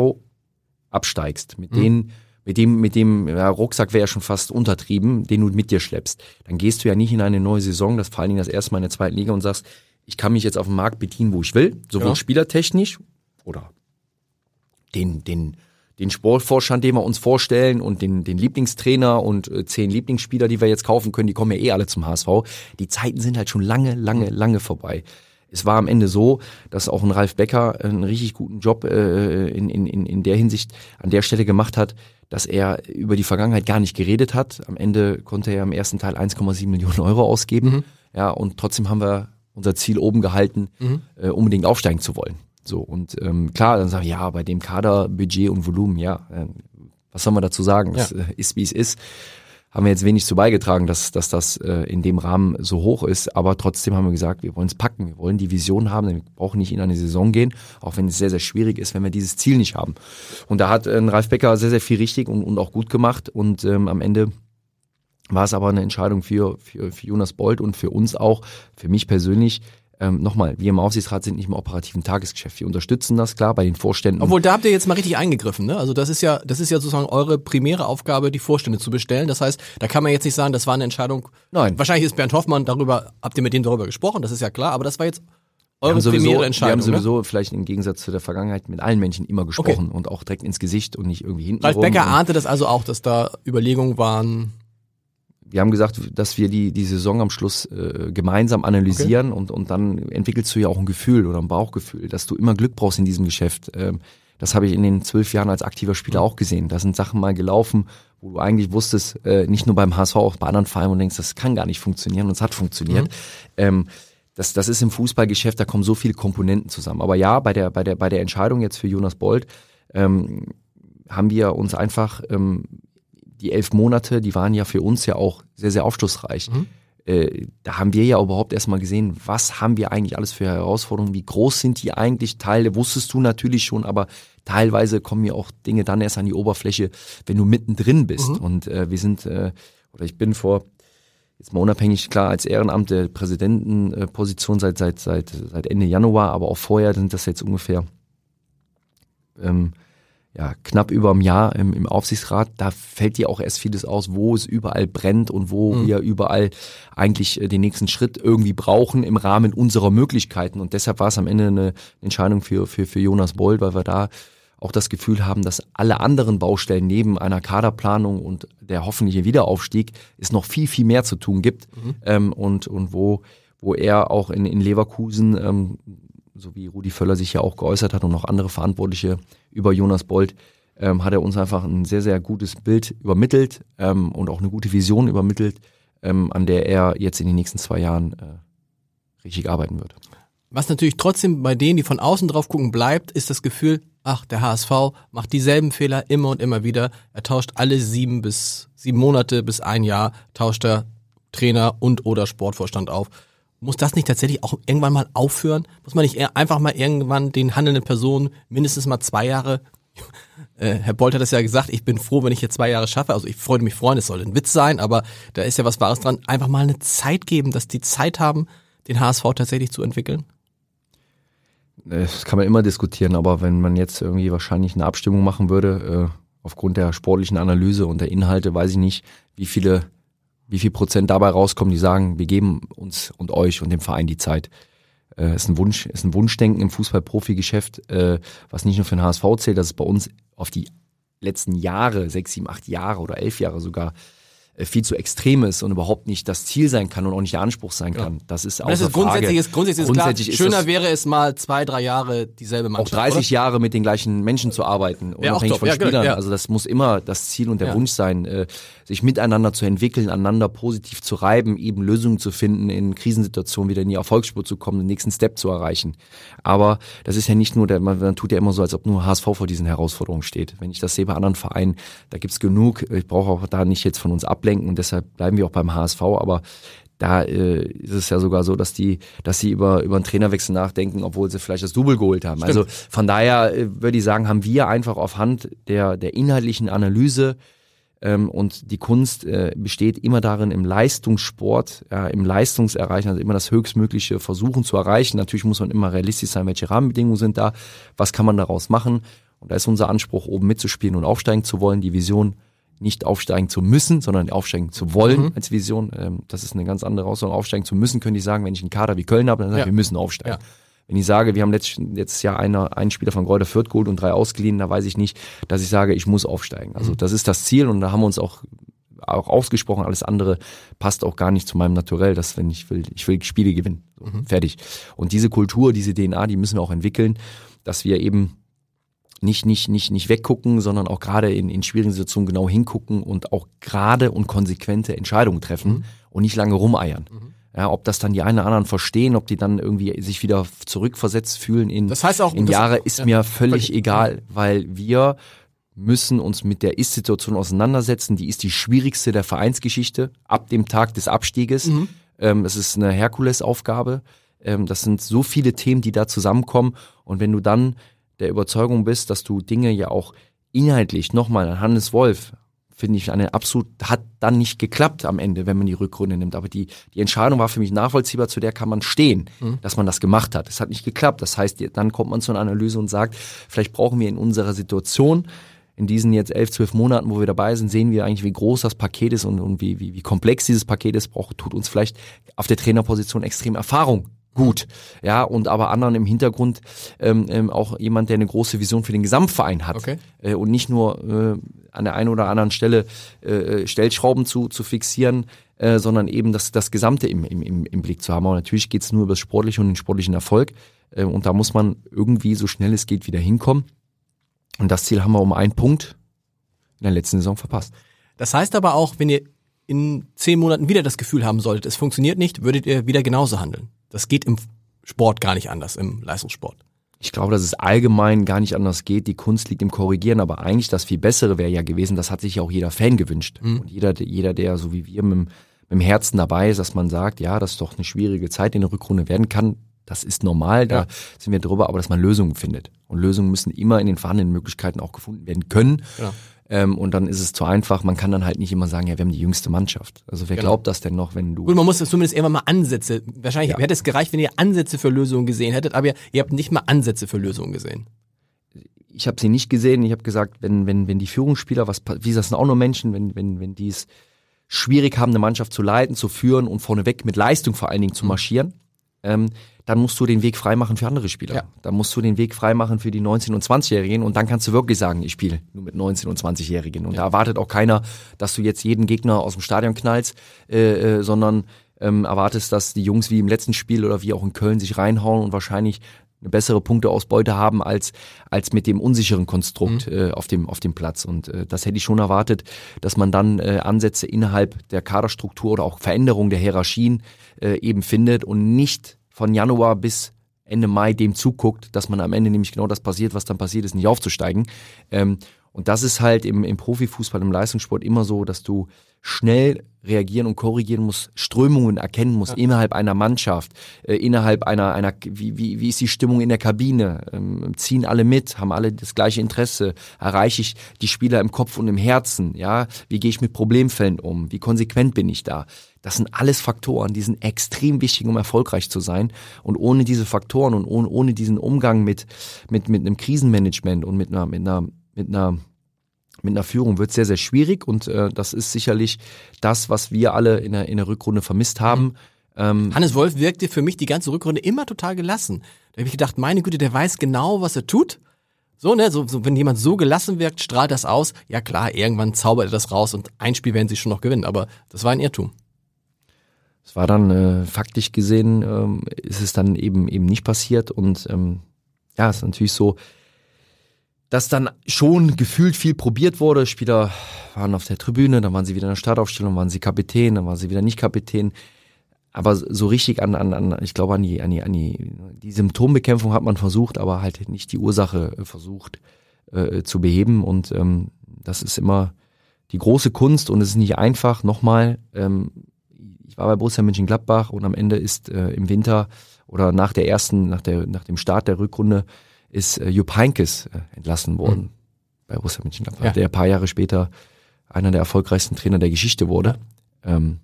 absteigst, mit denen, mit dem, mit dem ja, Rucksack wäre ja schon fast untertrieben, den du mit dir schleppst, dann gehst du ja nicht in eine neue Saison, das vor allen Dingen das erste Mal in der zweiten Liga und sagst, ich kann mich jetzt auf dem Markt bedienen, wo ich will, sowohl Ja. spielertechnisch oder den, den, den Sportvorstand, den wir uns vorstellen und den, den Lieblingstrainer und äh, zehn Lieblingsspieler, die wir jetzt kaufen können, die kommen ja eh alle zum HSV. Die Zeiten sind halt schon lange, lange, lange vorbei. Es war am Ende so, dass auch ein Ralf Becker einen richtig guten Job äh, in, in, in der Hinsicht an der Stelle gemacht hat, dass er über die Vergangenheit gar nicht geredet hat. Am Ende konnte er im ersten Teil 1,7 Millionen Euro ausgeben. Mhm. Ja, und trotzdem haben wir unser Ziel oben gehalten, mhm. äh, unbedingt aufsteigen zu wollen. So, und ähm, klar, dann sagen wir, ja, bei dem Kader, Budget und Volumen, ja, äh, was soll man dazu sagen? Ja. Es äh, ist, wie es ist. Haben wir jetzt wenig zu beigetragen, dass, dass das äh, in dem Rahmen so hoch ist, aber trotzdem haben wir gesagt, wir wollen es packen, wir wollen die Vision haben, wir brauchen nicht in eine Saison gehen, auch wenn es sehr, sehr schwierig ist, wenn wir dieses Ziel nicht haben. Und da hat äh, Ralf Becker sehr, sehr viel richtig und, und auch gut gemacht. Und ähm, am Ende war es aber eine Entscheidung für, für, für Jonas Bold und für uns auch, für mich persönlich, ähm, nochmal, wir im Aufsichtsrat sind nicht im operativen Tagesgeschäft. Wir unterstützen das klar bei den Vorständen. Obwohl, da habt ihr jetzt mal richtig eingegriffen, ne? Also das ist ja, das ist ja sozusagen eure primäre Aufgabe, die Vorstände zu bestellen. Das heißt, da kann man jetzt nicht sagen, das war eine Entscheidung. Nein. Wahrscheinlich ist Bernd Hoffmann darüber, habt ihr mit dem darüber gesprochen, das ist ja klar, aber das war jetzt eure sowieso, primäre Entscheidung. Wir haben sowieso ne? vielleicht im Gegensatz zu der Vergangenheit mit allen Menschen immer gesprochen okay. und auch direkt ins Gesicht und nicht irgendwie hinten. Ralf Becker ahnte das also auch, dass da Überlegungen waren wir haben gesagt, dass wir die, die Saison am Schluss äh, gemeinsam analysieren okay. und, und dann entwickelst du ja auch ein Gefühl oder ein Bauchgefühl, dass du immer Glück brauchst in diesem Geschäft. Ähm, das habe ich in den zwölf Jahren als aktiver Spieler auch gesehen. Da sind Sachen mal gelaufen, wo du eigentlich wusstest, äh, nicht nur beim HSV, auch bei anderen Vereinen und denkst, das kann gar nicht funktionieren und es hat funktioniert. Mhm. Ähm, das, das ist im Fußballgeschäft, da kommen so viele Komponenten zusammen. Aber ja, bei der, bei der, bei der Entscheidung jetzt für Jonas Bold ähm, haben wir uns einfach ähm, die elf Monate, die waren ja für uns ja auch sehr, sehr aufschlussreich. Mhm. Äh, da haben wir ja überhaupt erstmal gesehen, was haben wir eigentlich alles für Herausforderungen, wie groß sind die eigentlich, Teile wusstest du natürlich schon, aber teilweise kommen ja auch Dinge dann erst an die Oberfläche, wenn du mittendrin bist. Mhm. Und äh, wir sind, äh, oder ich bin vor jetzt mal unabhängig, klar, als Ehrenamt der Präsidentenposition seit, seit, seit, seit Ende Januar, aber auch vorher sind das jetzt ungefähr ähm, ja, knapp über einem Jahr im, im Aufsichtsrat, da fällt dir auch erst vieles aus, wo es überall brennt und wo mhm. wir überall eigentlich äh, den nächsten Schritt irgendwie brauchen im Rahmen unserer Möglichkeiten. Und deshalb war es am Ende eine Entscheidung für, für, für Jonas Boll, weil wir da auch das Gefühl haben, dass alle anderen Baustellen neben einer Kaderplanung und der hoffentliche Wiederaufstieg es noch viel, viel mehr zu tun gibt. Mhm. Ähm, und, und wo, wo er auch in, in Leverkusen ähm, so wie Rudi Völler sich ja auch geäußert hat und noch andere Verantwortliche über Jonas Bold, ähm, hat er uns einfach ein sehr, sehr gutes Bild übermittelt ähm, und auch eine gute Vision übermittelt, ähm, an der er jetzt in den nächsten zwei Jahren äh, richtig arbeiten wird. Was natürlich trotzdem bei denen, die von außen drauf gucken, bleibt, ist das Gefühl, ach, der HSV macht dieselben Fehler immer und immer wieder. Er tauscht alle sieben bis sieben Monate bis ein Jahr, tauscht er Trainer und oder Sportvorstand auf. Muss das nicht tatsächlich auch irgendwann mal aufhören? Muss man nicht einfach mal irgendwann den handelnden Personen mindestens mal zwei Jahre <laughs> äh, Herr Bolt hat es ja gesagt, ich bin froh, wenn ich hier zwei Jahre schaffe. Also ich freue mich freuen, es soll ein Witz sein, aber da ist ja was Wahres dran. Einfach mal eine Zeit geben, dass die Zeit haben, den HSV tatsächlich zu entwickeln. Das kann man immer diskutieren, aber wenn man jetzt irgendwie wahrscheinlich eine Abstimmung machen würde, äh, aufgrund der sportlichen Analyse und der Inhalte, weiß ich nicht, wie viele wie viel Prozent dabei rauskommen, die sagen, wir geben uns und euch und dem Verein die Zeit. Äh, ist ein Wunsch, ist ein Wunschdenken im Fußball-Profi-Geschäft, äh, was nicht nur für den HSV zählt, dass es bei uns auf die letzten Jahre, sechs, sieben, acht Jahre oder elf Jahre sogar viel zu extrem ist und überhaupt nicht das Ziel sein kann und auch nicht der Anspruch sein kann. Ja. Das ist auch das ist grundsätzlich ist, grundsätzlich ist grundsätzlich klar. Ist Schöner wäre es mal zwei, drei Jahre dieselbe Mannschaft. Auch 30 oder? Jahre mit den gleichen Menschen zu arbeiten, unabhängig von ja, Spielern. Ja. Also das muss immer das Ziel und der Wunsch sein, äh, sich miteinander zu entwickeln, einander positiv zu reiben, eben Lösungen zu finden, in Krisensituationen wieder in die Erfolgsspur zu kommen, den nächsten Step zu erreichen. Aber das ist ja nicht nur, der, man, man tut ja immer so, als ob nur HSV vor diesen Herausforderungen steht. Wenn ich das sehe bei anderen Vereinen, da gibt's genug. Ich brauche auch da nicht jetzt von uns ablenken ablenken und deshalb bleiben wir auch beim HSV, aber da äh, ist es ja sogar so, dass die, dass sie über über einen Trainerwechsel nachdenken, obwohl sie vielleicht das Double geholt haben. Stimmt. Also von daher äh, würde ich sagen, haben wir einfach auf Hand der der inhaltlichen Analyse ähm, und die Kunst äh, besteht immer darin, im Leistungssport, ja, im Leistungserreichen, also immer das Höchstmögliche versuchen zu erreichen. Natürlich muss man immer realistisch sein, welche Rahmenbedingungen sind da, was kann man daraus machen. Und da ist unser Anspruch, oben mitzuspielen und aufsteigen zu wollen, die Vision nicht aufsteigen zu müssen, sondern aufsteigen zu wollen mhm. als Vision. Ähm, das ist eine ganz andere Aussage. Aufsteigen zu müssen, könnte ich sagen, wenn ich einen Kader wie Köln habe, dann sage ich, ja. wir müssen aufsteigen. Ja. Wenn ich sage, wir haben letztes, letztes Jahr einer, einen Spieler von Gräuter Fürth geholt und drei ausgeliehen, da weiß ich nicht, dass ich sage, ich muss aufsteigen. Also das ist das Ziel und da haben wir uns auch auch ausgesprochen, alles andere passt auch gar nicht zu meinem Naturell, dass wenn ich will, ich will Spiele gewinnen. So, Fertig. Und diese Kultur, diese DNA, die müssen wir auch entwickeln, dass wir eben nicht, nicht, nicht, nicht weggucken, sondern auch gerade in, in schwierigen Situationen genau hingucken und auch gerade und konsequente Entscheidungen treffen und nicht lange rumeiern. Ja, ob das dann die einen oder anderen verstehen, ob die dann irgendwie sich wieder zurückversetzt fühlen in, Das heißt auch- in Jahre, ist ja, mir völlig völlig- egal, weil wir müssen uns mit der Ist-Situation auseinandersetzen. Die ist die schwierigste der Vereinsgeschichte ab dem Tag des Abstieges. Ähm, es ist eine Herkulesaufgabe. Ähm, das sind so viele Themen, die da zusammenkommen. Und wenn du dann der Überzeugung bist, dass du Dinge ja auch inhaltlich, nochmal, Hannes Wolf, finde ich eine absolut, hat dann nicht geklappt am Ende, wenn man die Rückrunde nimmt. Aber die, die Entscheidung war für mich nachvollziehbar, zu der kann man stehen, dass man das gemacht hat. Es hat nicht geklappt. Das heißt, dann kommt man zu einer Analyse und sagt, vielleicht brauchen wir in unserer Situation, in diesen jetzt elf, zwölf Monaten, wo wir dabei sind, sehen wir eigentlich, wie groß das Paket ist und, und wie, wie, wie komplex dieses Paket ist, braucht, tut uns vielleicht auf der Trainerposition extrem Erfahrung gut. Ja, und aber anderen im Hintergrund ähm, ähm, auch jemand, der eine große Vision für den Gesamtverein hat. Okay. Äh, und nicht nur äh, an der einen oder anderen Stelle äh, Stellschrauben zu, zu fixieren, äh, sondern eben das, das Gesamte im, im, im, Blick zu haben. Und natürlich geht's nur über das Sportliche und den sportlichen Erfolg. Äh, und da muss man irgendwie so schnell es geht wieder hinkommen. Und das Ziel haben wir um einen Punkt in der letzten Saison verpasst. Das heißt aber auch, wenn ihr in zehn Monaten wieder das Gefühl haben solltet, es funktioniert nicht, würdet ihr wieder genauso handeln. Das geht im Sport gar nicht anders, im Leistungssport. Ich glaube, dass es allgemein gar nicht anders geht. Die Kunst liegt im Korrigieren, aber eigentlich das viel Bessere wäre ja gewesen. Das hat sich ja auch jeder Fan gewünscht. Und jeder, jeder, der so wie wir mit, dem- Herzen dabei ist, dass man sagt, ja, das ist doch eine schwierige Zeit in der Rückrunde werden kann. Das ist normal, da Ja. sind wir drüber, aber dass man Lösungen findet. Und Lösungen müssen immer in den vorhandenen Möglichkeiten auch gefunden werden können. Genau. Ähm, und dann ist es zu einfach. Man kann dann halt nicht immer sagen, ja, wir haben die jüngste Mannschaft. Also wer Genau. glaubt das denn noch, wenn du Gut, man muss zumindest irgendwann mal Ansätze. Wahrscheinlich hätte es gereicht, wenn ihr Ansätze für Lösungen gesehen hättet, aber ihr, ihr habt nicht mal Ansätze für Lösungen gesehen. ich habe sie nicht gesehen. Ich habe gesagt, wenn, wenn, wenn die Führungsspieler, was, wie das sind auch nur Menschen, wenn, wenn, wenn die es schwierig haben, eine Mannschaft zu leiten, zu führen und vorneweg mit Leistung vor allen Dingen zu marschieren, ähm, dann musst du den Weg freimachen für andere Spieler. Ja. Dann musst du den Weg freimachen für die 19- und 20-Jährigen und dann kannst du wirklich sagen, ich spiele nur mit 19- und 20-Jährigen. Und da erwartet auch keiner, dass du jetzt jeden Gegner aus dem Stadion knallst, äh, äh, sondern ähm, erwartest, dass die Jungs wie im letzten Spiel oder wie auch in Köln sich reinhauen und wahrscheinlich eine bessere Punkteausbeute haben als als mit dem unsicheren Konstrukt äh, auf dem auf dem Platz und äh, das hätte ich schon erwartet, dass man dann äh, Ansätze innerhalb der Kaderstruktur oder auch Veränderung der Hierarchien äh, eben findet und nicht von Januar bis Ende Mai dem zuguckt, dass man am Ende nämlich genau das passiert, was dann passiert ist, nicht aufzusteigen. Ähm, und das ist halt im, im Profifußball, im Leistungssport immer so, dass du schnell reagieren und korrigieren musst, Strömungen erkennen musst innerhalb einer Mannschaft, äh, innerhalb einer, einer wie, wie, wie ist die Stimmung in der Kabine, ähm, ziehen alle mit, haben alle das gleiche Interesse, erreiche ich die Spieler im Kopf und im Herzen, ja, wie gehe ich mit Problemfällen um, wie konsequent bin ich da. Das sind alles Faktoren, die sind extrem wichtig, um erfolgreich zu sein. Und ohne diese Faktoren und ohne, ohne diesen Umgang mit, mit, mit einem Krisenmanagement und mit einer, mit einer, mit einer mit einer Führung wird sehr, sehr schwierig und äh, das ist sicherlich das, was wir alle in der, in der Rückrunde vermisst haben. Ähm, Hannes Wolf wirkte für mich die ganze Rückrunde immer total gelassen. Da habe ich gedacht, meine Güte, der weiß genau, was er tut. So, ne, so, so, wenn jemand so gelassen wirkt, strahlt das aus. Ja klar, irgendwann zaubert er das raus und ein Spiel werden sie schon noch gewinnen, aber das war ein Irrtum. Es war dann äh, faktisch gesehen, ähm, ist es dann eben eben nicht passiert und ähm, ja, es ist natürlich so, dass dann schon gefühlt viel probiert wurde. Spieler waren auf der Tribüne, dann waren sie wieder in der Startaufstellung, waren sie Kapitän, dann waren sie wieder nicht Kapitän. Aber so richtig an, an, an ich glaube, an die, an die, an die, die Symptombekämpfung hat man versucht, aber halt nicht die Ursache äh, versucht äh, zu beheben. Und ähm, das ist immer die große Kunst und es ist nicht einfach. Nochmal, ähm, ich war bei Borussia Mönchengladbach und am Ende ist äh, im Winter oder nach der ersten, nach der, nach dem Start der Rückrunde ist äh, Jupp Heynckes äh, entlassen worden bei Borussia Mönchengladbach, Ja. der ein paar Jahre später einer der erfolgreichsten Trainer der Geschichte wurde. Ähm,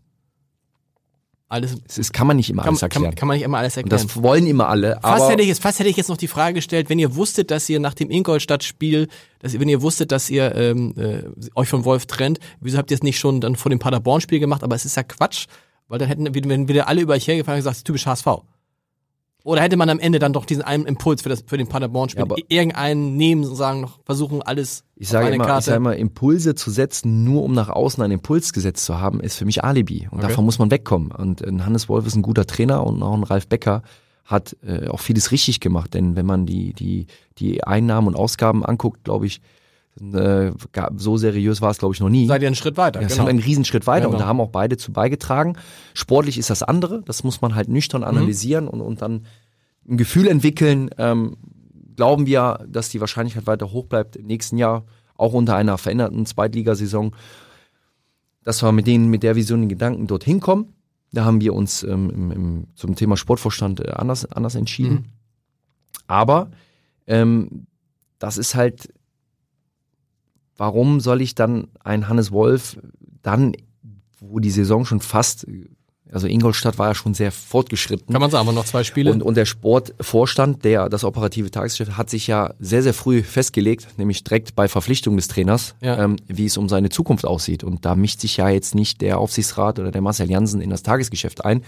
Alles es ist, kann man nicht immer kann, alles kann, erklären. kann man nicht immer alles und erklären. das wollen immer alle. Fast hätte, ich jetzt, fast hätte ich jetzt noch die Frage gestellt, wenn ihr wusstet, dass ihr nach dem Ingolstadt-Spiel, dass ihr, wenn ihr wusstet, dass ihr ähm, äh, euch von Wolf trennt, wieso habt ihr es nicht schon dann vor dem Paderborn-Spiel gemacht? Aber es ist ja Quatsch, weil dann hätten wenn wieder alle über euch hergefahren und gesagt, typisch HSV. Oder hätte man am Ende dann doch diesen einen Impuls für, das, für den Paderborn-Spiel? Ja, irgendeinen nehmen und sagen, noch versuchen alles Ich sage eine immer, ich Karte. sage immer, Impulse zu setzen, nur um nach außen einen Impuls gesetzt zu haben, ist für mich Alibi. Und Okay. davon muss man wegkommen. Und äh, Hannes Wolf ist ein guter Trainer und auch ein Ralf Becker hat äh, auch vieles richtig gemacht. Denn wenn man die, die, die Einnahmen und Ausgaben anguckt, glaube ich, äh, so seriös war es, glaube ich, noch nie. Seid ihr einen Schritt weiter. Ja, genau. haben wir einen Riesenschritt weiter Genau. und da haben auch beide zu beigetragen. Sportlich ist das andere, das muss man halt nüchtern Mhm. analysieren und, und dann ein Gefühl entwickeln. Ähm, glauben wir, dass die Wahrscheinlichkeit weiter hoch bleibt im nächsten Jahr, auch unter einer veränderten Zweitligasaison, dass wir mit denen, mit der Vision den Gedanken dorthin kommen. Da haben wir uns ähm, im, im, zum Thema Sportvorstand äh, anders, anders entschieden. Mhm. Aber ähm, das ist halt, warum soll ich dann einen Hannes Wolf dann, wo die Saison schon fast, also Ingolstadt war ja schon sehr fortgeschritten. Kann man sagen, aber noch zwei Spiele. Und, und der Sportvorstand, der das operative Tagesgeschäft, hat sich ja sehr, sehr früh festgelegt, nämlich direkt bei Verpflichtung des Trainers, Ja. ähm, wie es um seine Zukunft aussieht. Und da mischt sich ja jetzt nicht der Aufsichtsrat oder der Marcel Jansen in das Tagesgeschäft ein.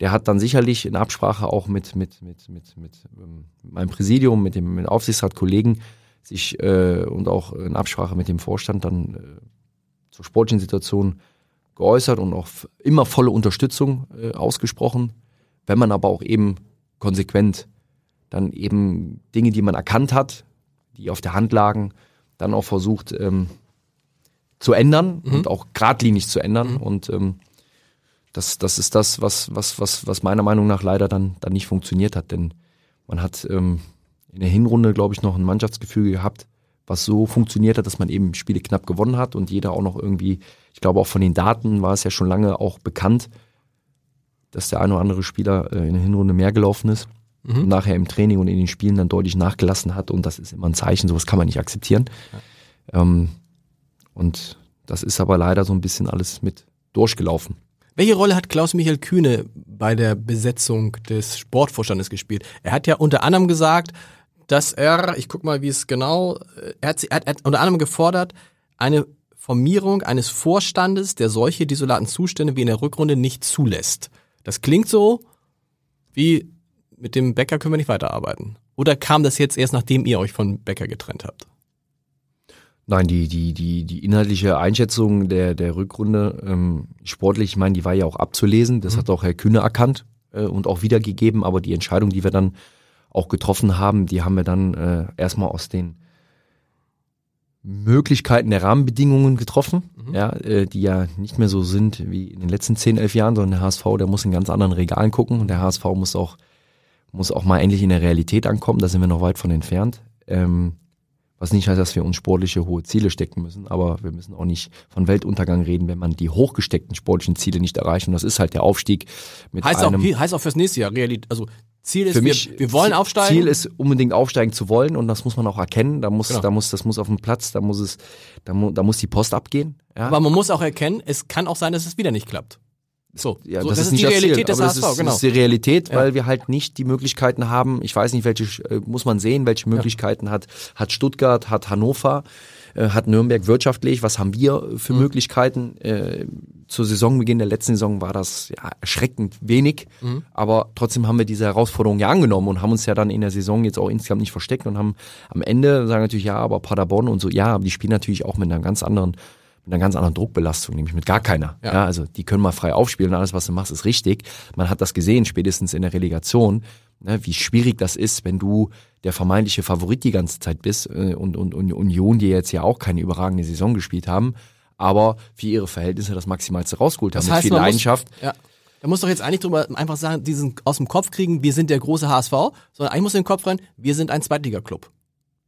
Der hat dann sicherlich in Absprache auch mit, mit, mit, mit, mit ähm, meinem Präsidium, mit dem mit Aufsichtsratkollegen sich äh, und auch in Absprache mit dem Vorstand dann äh, zur sportlichen Situation geäußert und auch immer volle Unterstützung äh, ausgesprochen. Wenn man aber auch eben konsequent dann eben Dinge, die man erkannt hat, die auf der Hand lagen, dann auch versucht ähm, zu ändern und auch geradlinig zu ändern. Und ähm, das, das ist das, was, was, was, was meiner Meinung nach leider dann, dann nicht funktioniert hat. Denn man hat ähm, in der Hinrunde, glaube ich, noch ein Mannschaftsgefüge gehabt, was so funktioniert hat, dass man eben Spiele knapp gewonnen hat und jeder auch noch irgendwie, ich glaube auch von den Daten war es ja schon lange auch bekannt, dass der eine oder andere Spieler äh, in der Hinrunde mehr gelaufen ist und nachher im Training und in den Spielen dann deutlich nachgelassen hat und das ist immer ein Zeichen, sowas kann man nicht akzeptieren. Ähm, und das ist aber leider so ein bisschen alles mit durchgelaufen. Welche Rolle hat Klaus-Michael Kühne bei der Besetzung des Sportvorstandes gespielt? Er hat ja unter anderem gesagt, dass er, ich guck mal, wie es genau, äh, er hat, er hat, er hat unter anderem gefordert, eine Formierung eines Vorstandes, der solche desolaten Zustände wie in der Rückrunde nicht zulässt. Das klingt so, wie mit dem Becker können wir nicht weiterarbeiten. Oder kam das jetzt erst, nachdem ihr euch von Becker getrennt habt? Nein, die, die, die, die inhaltliche Einschätzung der, der Rückrunde, ähm, sportlich, ich meine, die war ja auch abzulesen. Das hat auch Herr Kühne erkannt äh, und auch wiedergegeben. Aber die Entscheidung, die wir dann auch getroffen haben, die haben wir dann äh, erstmal aus den Möglichkeiten der Rahmenbedingungen getroffen, ja, äh, die ja nicht mehr so sind wie in den letzten 10, 11 Jahren, sondern der HSV, der muss in ganz anderen Regalen gucken und der HSV muss auch, muss auch mal endlich in der Realität ankommen. Da sind wir noch weit von entfernt. Ähm, was nicht heißt, dass wir uns sportliche hohe Ziele stecken müssen, aber wir müssen auch nicht von Weltuntergang reden, wenn man die hochgesteckten sportlichen Ziele nicht erreicht. Und das ist halt der Aufstieg mit Heißt auch, einem. heißt auch fürs nächste Jahr, Realität, also Ziel ist, für mich, wir, wir wollen aufsteigen. Ziel ist unbedingt aufsteigen zu wollen und das muss man auch erkennen. Da muss, Genau. da muss, das muss auf dem Platz, da muss es, da, mu, da muss die Post abgehen. Ja, Aber man muss auch erkennen, es kann auch sein, dass es wieder nicht klappt. So, ja so das, ist nicht die das Realität Ziel, des aber HSV, das ist, genau. das ist die Realität, Ja. weil wir halt nicht die Möglichkeiten haben. Ich weiß nicht, welche äh, muss man sehen, welche Möglichkeiten hat hat Stuttgart, hat Hannover, äh, hat Nürnberg wirtschaftlich. Was haben wir für Mhm. Möglichkeiten? Äh, zu Saisonbeginn der letzten Saison war das ja, erschreckend wenig, Mhm. aber trotzdem haben wir diese Herausforderung ja angenommen und haben uns ja dann in der Saison jetzt auch insgesamt nicht versteckt und haben am Ende sagen natürlich ja, aber Paderborn und so ja, aber die spielen natürlich auch mit einer ganz anderen mit einer ganz anderen Druckbelastung, nämlich mit gar keiner. Ja. Ja. also die können mal frei aufspielen, alles was du machst ist richtig. Man hat das gesehen, spätestens in der Relegation, ne, wie schwierig das ist, wenn du der vermeintliche Favorit die ganze Zeit bist äh, und, und, und Union, die jetzt ja auch keine überragende Saison gespielt haben, aber für ihre Verhältnisse das Maximalste rausgeholt haben Das mit heißt, viel man muss- Leidenschaft. Ja. Da muss doch jetzt eigentlich drüber einfach sagen, diesen aus dem Kopf kriegen, wir sind der große HSV, sondern eigentlich muss in den Kopf rein, wir sind ein Zweitligaklub.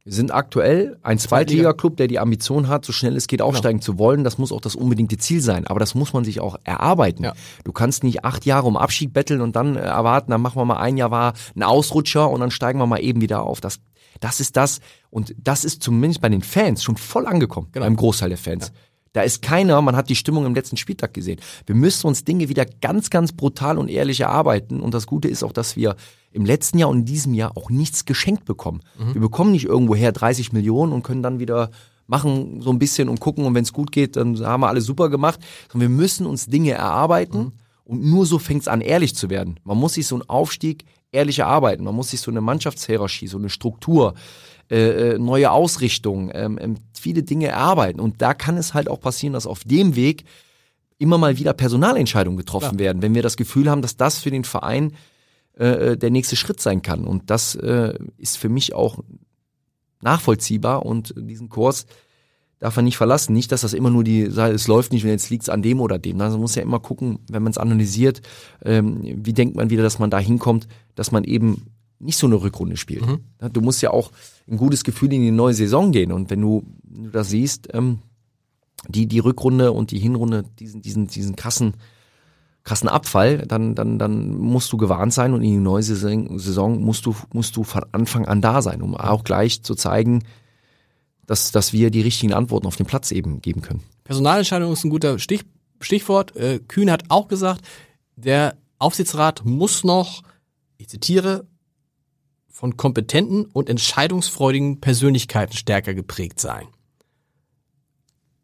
Wir sind aktuell ein Zweitligaklub, der die Ambition hat, so schnell es geht aufsteigen zu wollen. Das muss auch das unbedingte Ziel sein. Aber das muss man sich auch erarbeiten. Ja. Du kannst nicht acht Jahre um Abschied betteln und dann äh, erwarten, dann machen wir mal ein Jahr war ein Ausrutscher und dann steigen wir mal eben wieder auf. Das, das ist das. Und das ist zumindest bei den Fans schon voll angekommen. Genau. Beim Großteil der Fans. Da ist keiner, man hat die Stimmung im letzten Spieltag gesehen. Wir müssen uns Dinge wieder ganz, ganz brutal und ehrlich erarbeiten. Und das Gute ist auch, dass wir im letzten Jahr und in diesem Jahr auch nichts geschenkt bekommen. Wir bekommen nicht irgendwoher 30 Millionen und können dann wieder machen so ein bisschen und gucken und wenn es gut geht, dann haben wir alles super gemacht. Sondern wir müssen uns Dinge erarbeiten und nur so fängt es an, ehrlich zu werden. Man muss sich so einen Aufstieg ehrlich erarbeiten. Man muss sich so eine Mannschaftshierarchie, so eine Struktur, äh, äh, neue Ausrichtung, ähm, ähm, viele Dinge erarbeiten. Und da kann es halt auch passieren, dass auf dem Weg immer mal wieder Personalentscheidungen getroffen Klar. werden, wenn wir das Gefühl haben, dass das für den Verein äh, der nächste Schritt sein kann. Und das äh, ist für mich auch nachvollziehbar und diesen Kurs darf man nicht verlassen. Nicht, dass das immer nur die, es läuft nicht und jetzt liegt es an dem oder dem. Also man muss ja immer gucken, wenn man es analysiert, ähm, wie denkt man wieder, dass man da hinkommt, dass man eben nicht so eine Rückrunde spielt. Mhm. Du musst ja auch ein gutes Gefühl in die neue Saison gehen. Und wenn du, wenn du das siehst, ähm, die, die Rückrunde und die Hinrunde, diesen, diesen, diesen krassen, krassen Abfall, dann, dann, dann musst du gewarnt sein und in die neue Saison, Saison musst du, musst du von Anfang an da sein, um auch gleich zu zeigen, dass, dass wir die richtigen Antworten auf dem Platz eben geben können. Personalentscheidung ist ein guter Stich, Stichwort. Äh, Kühn hat auch gesagt, der Aufsichtsrat muss noch, ich zitiere, von kompetenten und entscheidungsfreudigen Persönlichkeiten stärker geprägt sein.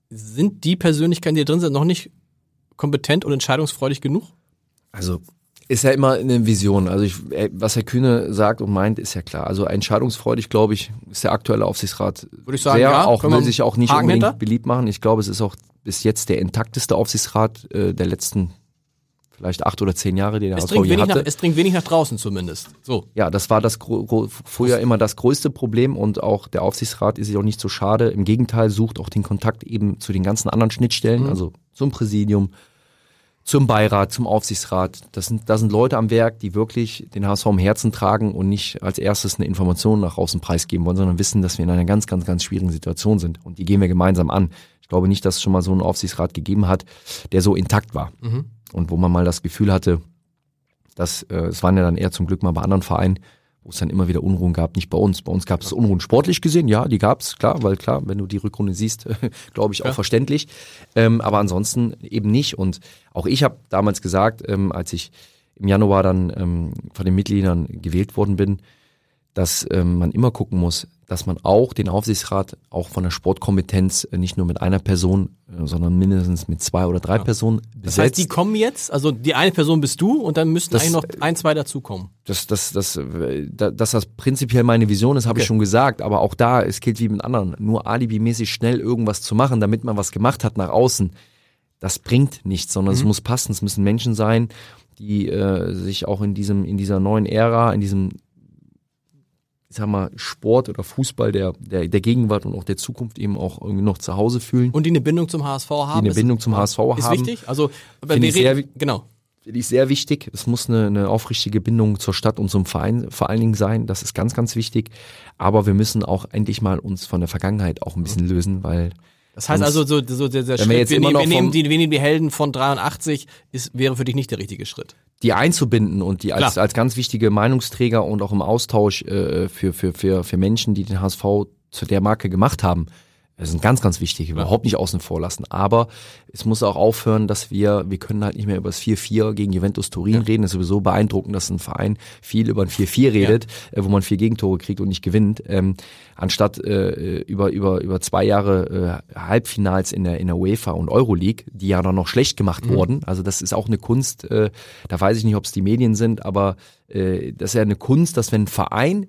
Sind die Persönlichkeiten, die da drin sind, noch nicht kompetent und entscheidungsfreudig genug? Also ist ja immer eine Vision. Also ich, äh, was Herr Kühne sagt und meint, ist ja klar. Also entscheidungsfreudig, glaube ich, ist der aktuelle Aufsichtsrat Würde ich sagen, sehr, ja. auch will sich auch nicht Haken unbedingt hinter? beliebt machen. Ich glaube, es ist auch bis jetzt der intakteste Aufsichtsrat äh, der letzten vielleicht acht oder zehn Jahre, die der Es HSV dringt, wenig nach, hatte. es dringt wenig nach draußen zumindest. So. Ja, das war das früher immer das größte Problem und auch der Aufsichtsrat ist sich auch nicht so schade. Im Gegenteil, sucht auch den Kontakt eben zu den ganzen anderen Schnittstellen, Mhm. also zum Präsidium, zum Beirat, zum Aufsichtsrat. Das sind, da sind Leute am Werk, die wirklich den HSV im Herzen tragen und nicht als erstes eine Information nach außen preisgeben wollen, sondern wissen, dass wir in einer ganz, ganz, ganz schwierigen Situation sind. Und die gehen wir gemeinsam an. Ich glaube nicht, dass es schon mal so einen Aufsichtsrat gegeben hat, der so intakt war. Mhm. Und wo man mal das Gefühl hatte, dass äh, es waren ja dann eher zum Glück mal bei anderen Vereinen, wo es dann immer wieder Unruhen gab, nicht bei uns. Bei uns gab es Unruhen sportlich gesehen, ja, die gab es, klar, weil klar, wenn du die Rückrunde siehst, <laughs> glaube ich auch Ja. verständlich. Ähm, aber ansonsten eben nicht. Und auch ich habe damals gesagt, ähm, als ich im Januar dann ähm, von den Mitgliedern gewählt worden bin, dass ähm, man immer gucken muss, dass man auch den Aufsichtsrat auch von der Sportkompetenz äh, nicht nur mit einer Person, äh, sondern mindestens mit zwei oder drei Personen Das besetzt. heißt, die kommen jetzt, also die eine Person bist du und dann müssten Das- eigentlich noch ein, zwei dazukommen. dass, dass, dass, äh, da- dass das prinzipiell meine Vision ist, habe ich Okay. schon gesagt. Aber auch da, es gilt wie mit anderen. Nur alibimäßig schnell irgendwas zu machen, damit man was gemacht hat nach außen, das bringt nichts, sondern Mhm. es muss passen. Es müssen Menschen sein, die äh, sich auch in diesem, in dieser neuen Ära, in diesem, ich sag mal, Sport oder Fußball der, der, der Gegenwart und auch der Zukunft eben auch irgendwie noch zu Hause fühlen. Und die eine Bindung zum HSV haben. Die eine ist- Bindung zum HSV Ist haben. wichtig. Also, Finde wir ich sehr reden, genau. Finde ich sehr wichtig. Es muss eine, eine aufrichtige Bindung zur Stadt und zum Verein vor allen Dingen sein. Das ist ganz, ganz wichtig. Aber wir müssen auch endlich mal uns von der Vergangenheit auch ein bisschen lösen, weil Das heißt also, so, so der, der wir Schritt, jetzt wir, wir, noch nehmen die, wir nehmen die Helden von 83, ist, wäre für dich nicht der richtige Schritt. die einzubinden und die als, Klar. als ganz wichtige Meinungsträger und auch im Austausch äh, für, für, für, für Menschen, die den HSV zu der Marke gemacht haben, das sind ganz, ganz wichtig, überhaupt nicht außen vor lassen. Aber es muss auch aufhören, dass wir, wir können halt nicht mehr über das 4-4 gegen Juventus Turin reden. Es ist sowieso beeindruckend, dass ein Verein viel über ein 4-4 redet, äh, wo man vier Gegentore kriegt und nicht gewinnt, ähm, anstatt äh, über, über, über zwei Jahre äh, Halbfinals in der, in der UEFA und Euroleague, die ja dann noch schlecht gemacht wurden. Also das ist auch eine Kunst, äh, da weiß ich nicht, ob es die Medien sind, aber äh, das ist ja eine Kunst, dass wenn ein Verein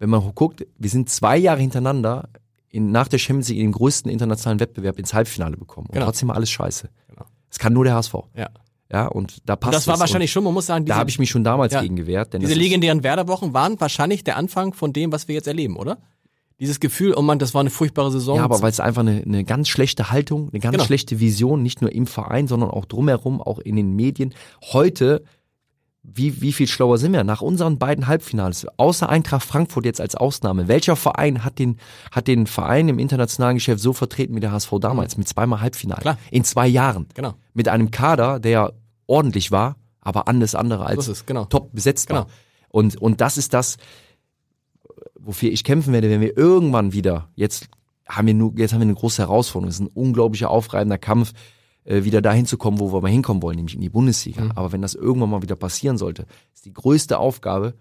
wenn man guckt, wir sind zwei Jahre hintereinander in, nach der Champions League in dem größten internationalen Wettbewerb ins Halbfinale bekommen. Und Genau. trotzdem war alles scheiße. Genau. Es kann nur der HSV. Ja. Ja, und da passt Und das war es. wahrscheinlich schon, man muss sagen, diese, Da habe ich mich schon damals Ja. gegen gewehrt. Denn diese legendären Werderwochen waren wahrscheinlich der Anfang von dem, was wir jetzt erleben, oder? Dieses Gefühl, oh Mann, das war eine furchtbare Saison. Ja, aber weil es einfach eine, eine ganz schlechte Haltung, eine ganz Genau. schlechte Vision, nicht nur im Verein, sondern auch drumherum, auch in den Medien. Heute, wie, wie viel schlauer sind wir? Nach unseren beiden Halbfinals, außer Eintracht Frankfurt jetzt als Ausnahme, welcher Verein hat den, hat den Verein im internationalen Geschäft so vertreten wie der HSV damals, mit zweimal Halbfinale? Mhm. Klar. In zwei Jahren. Genau. Mit einem Kader, der ordentlich war, aber alles andere als ist genau. top besetzt war. Genau. Und, und das ist das, wofür ich kämpfen werde, wenn wir irgendwann wieder, jetzt haben wir nur, jetzt haben wir eine große Herausforderung, es ist ein unglaublicher aufreibender Kampf, äh, wieder dahin zu kommen, wo wir mal hinkommen wollen, nämlich in die Bundesliga. Mhm. Aber wenn das irgendwann mal wieder passieren sollte, ist die größte Aufgabe,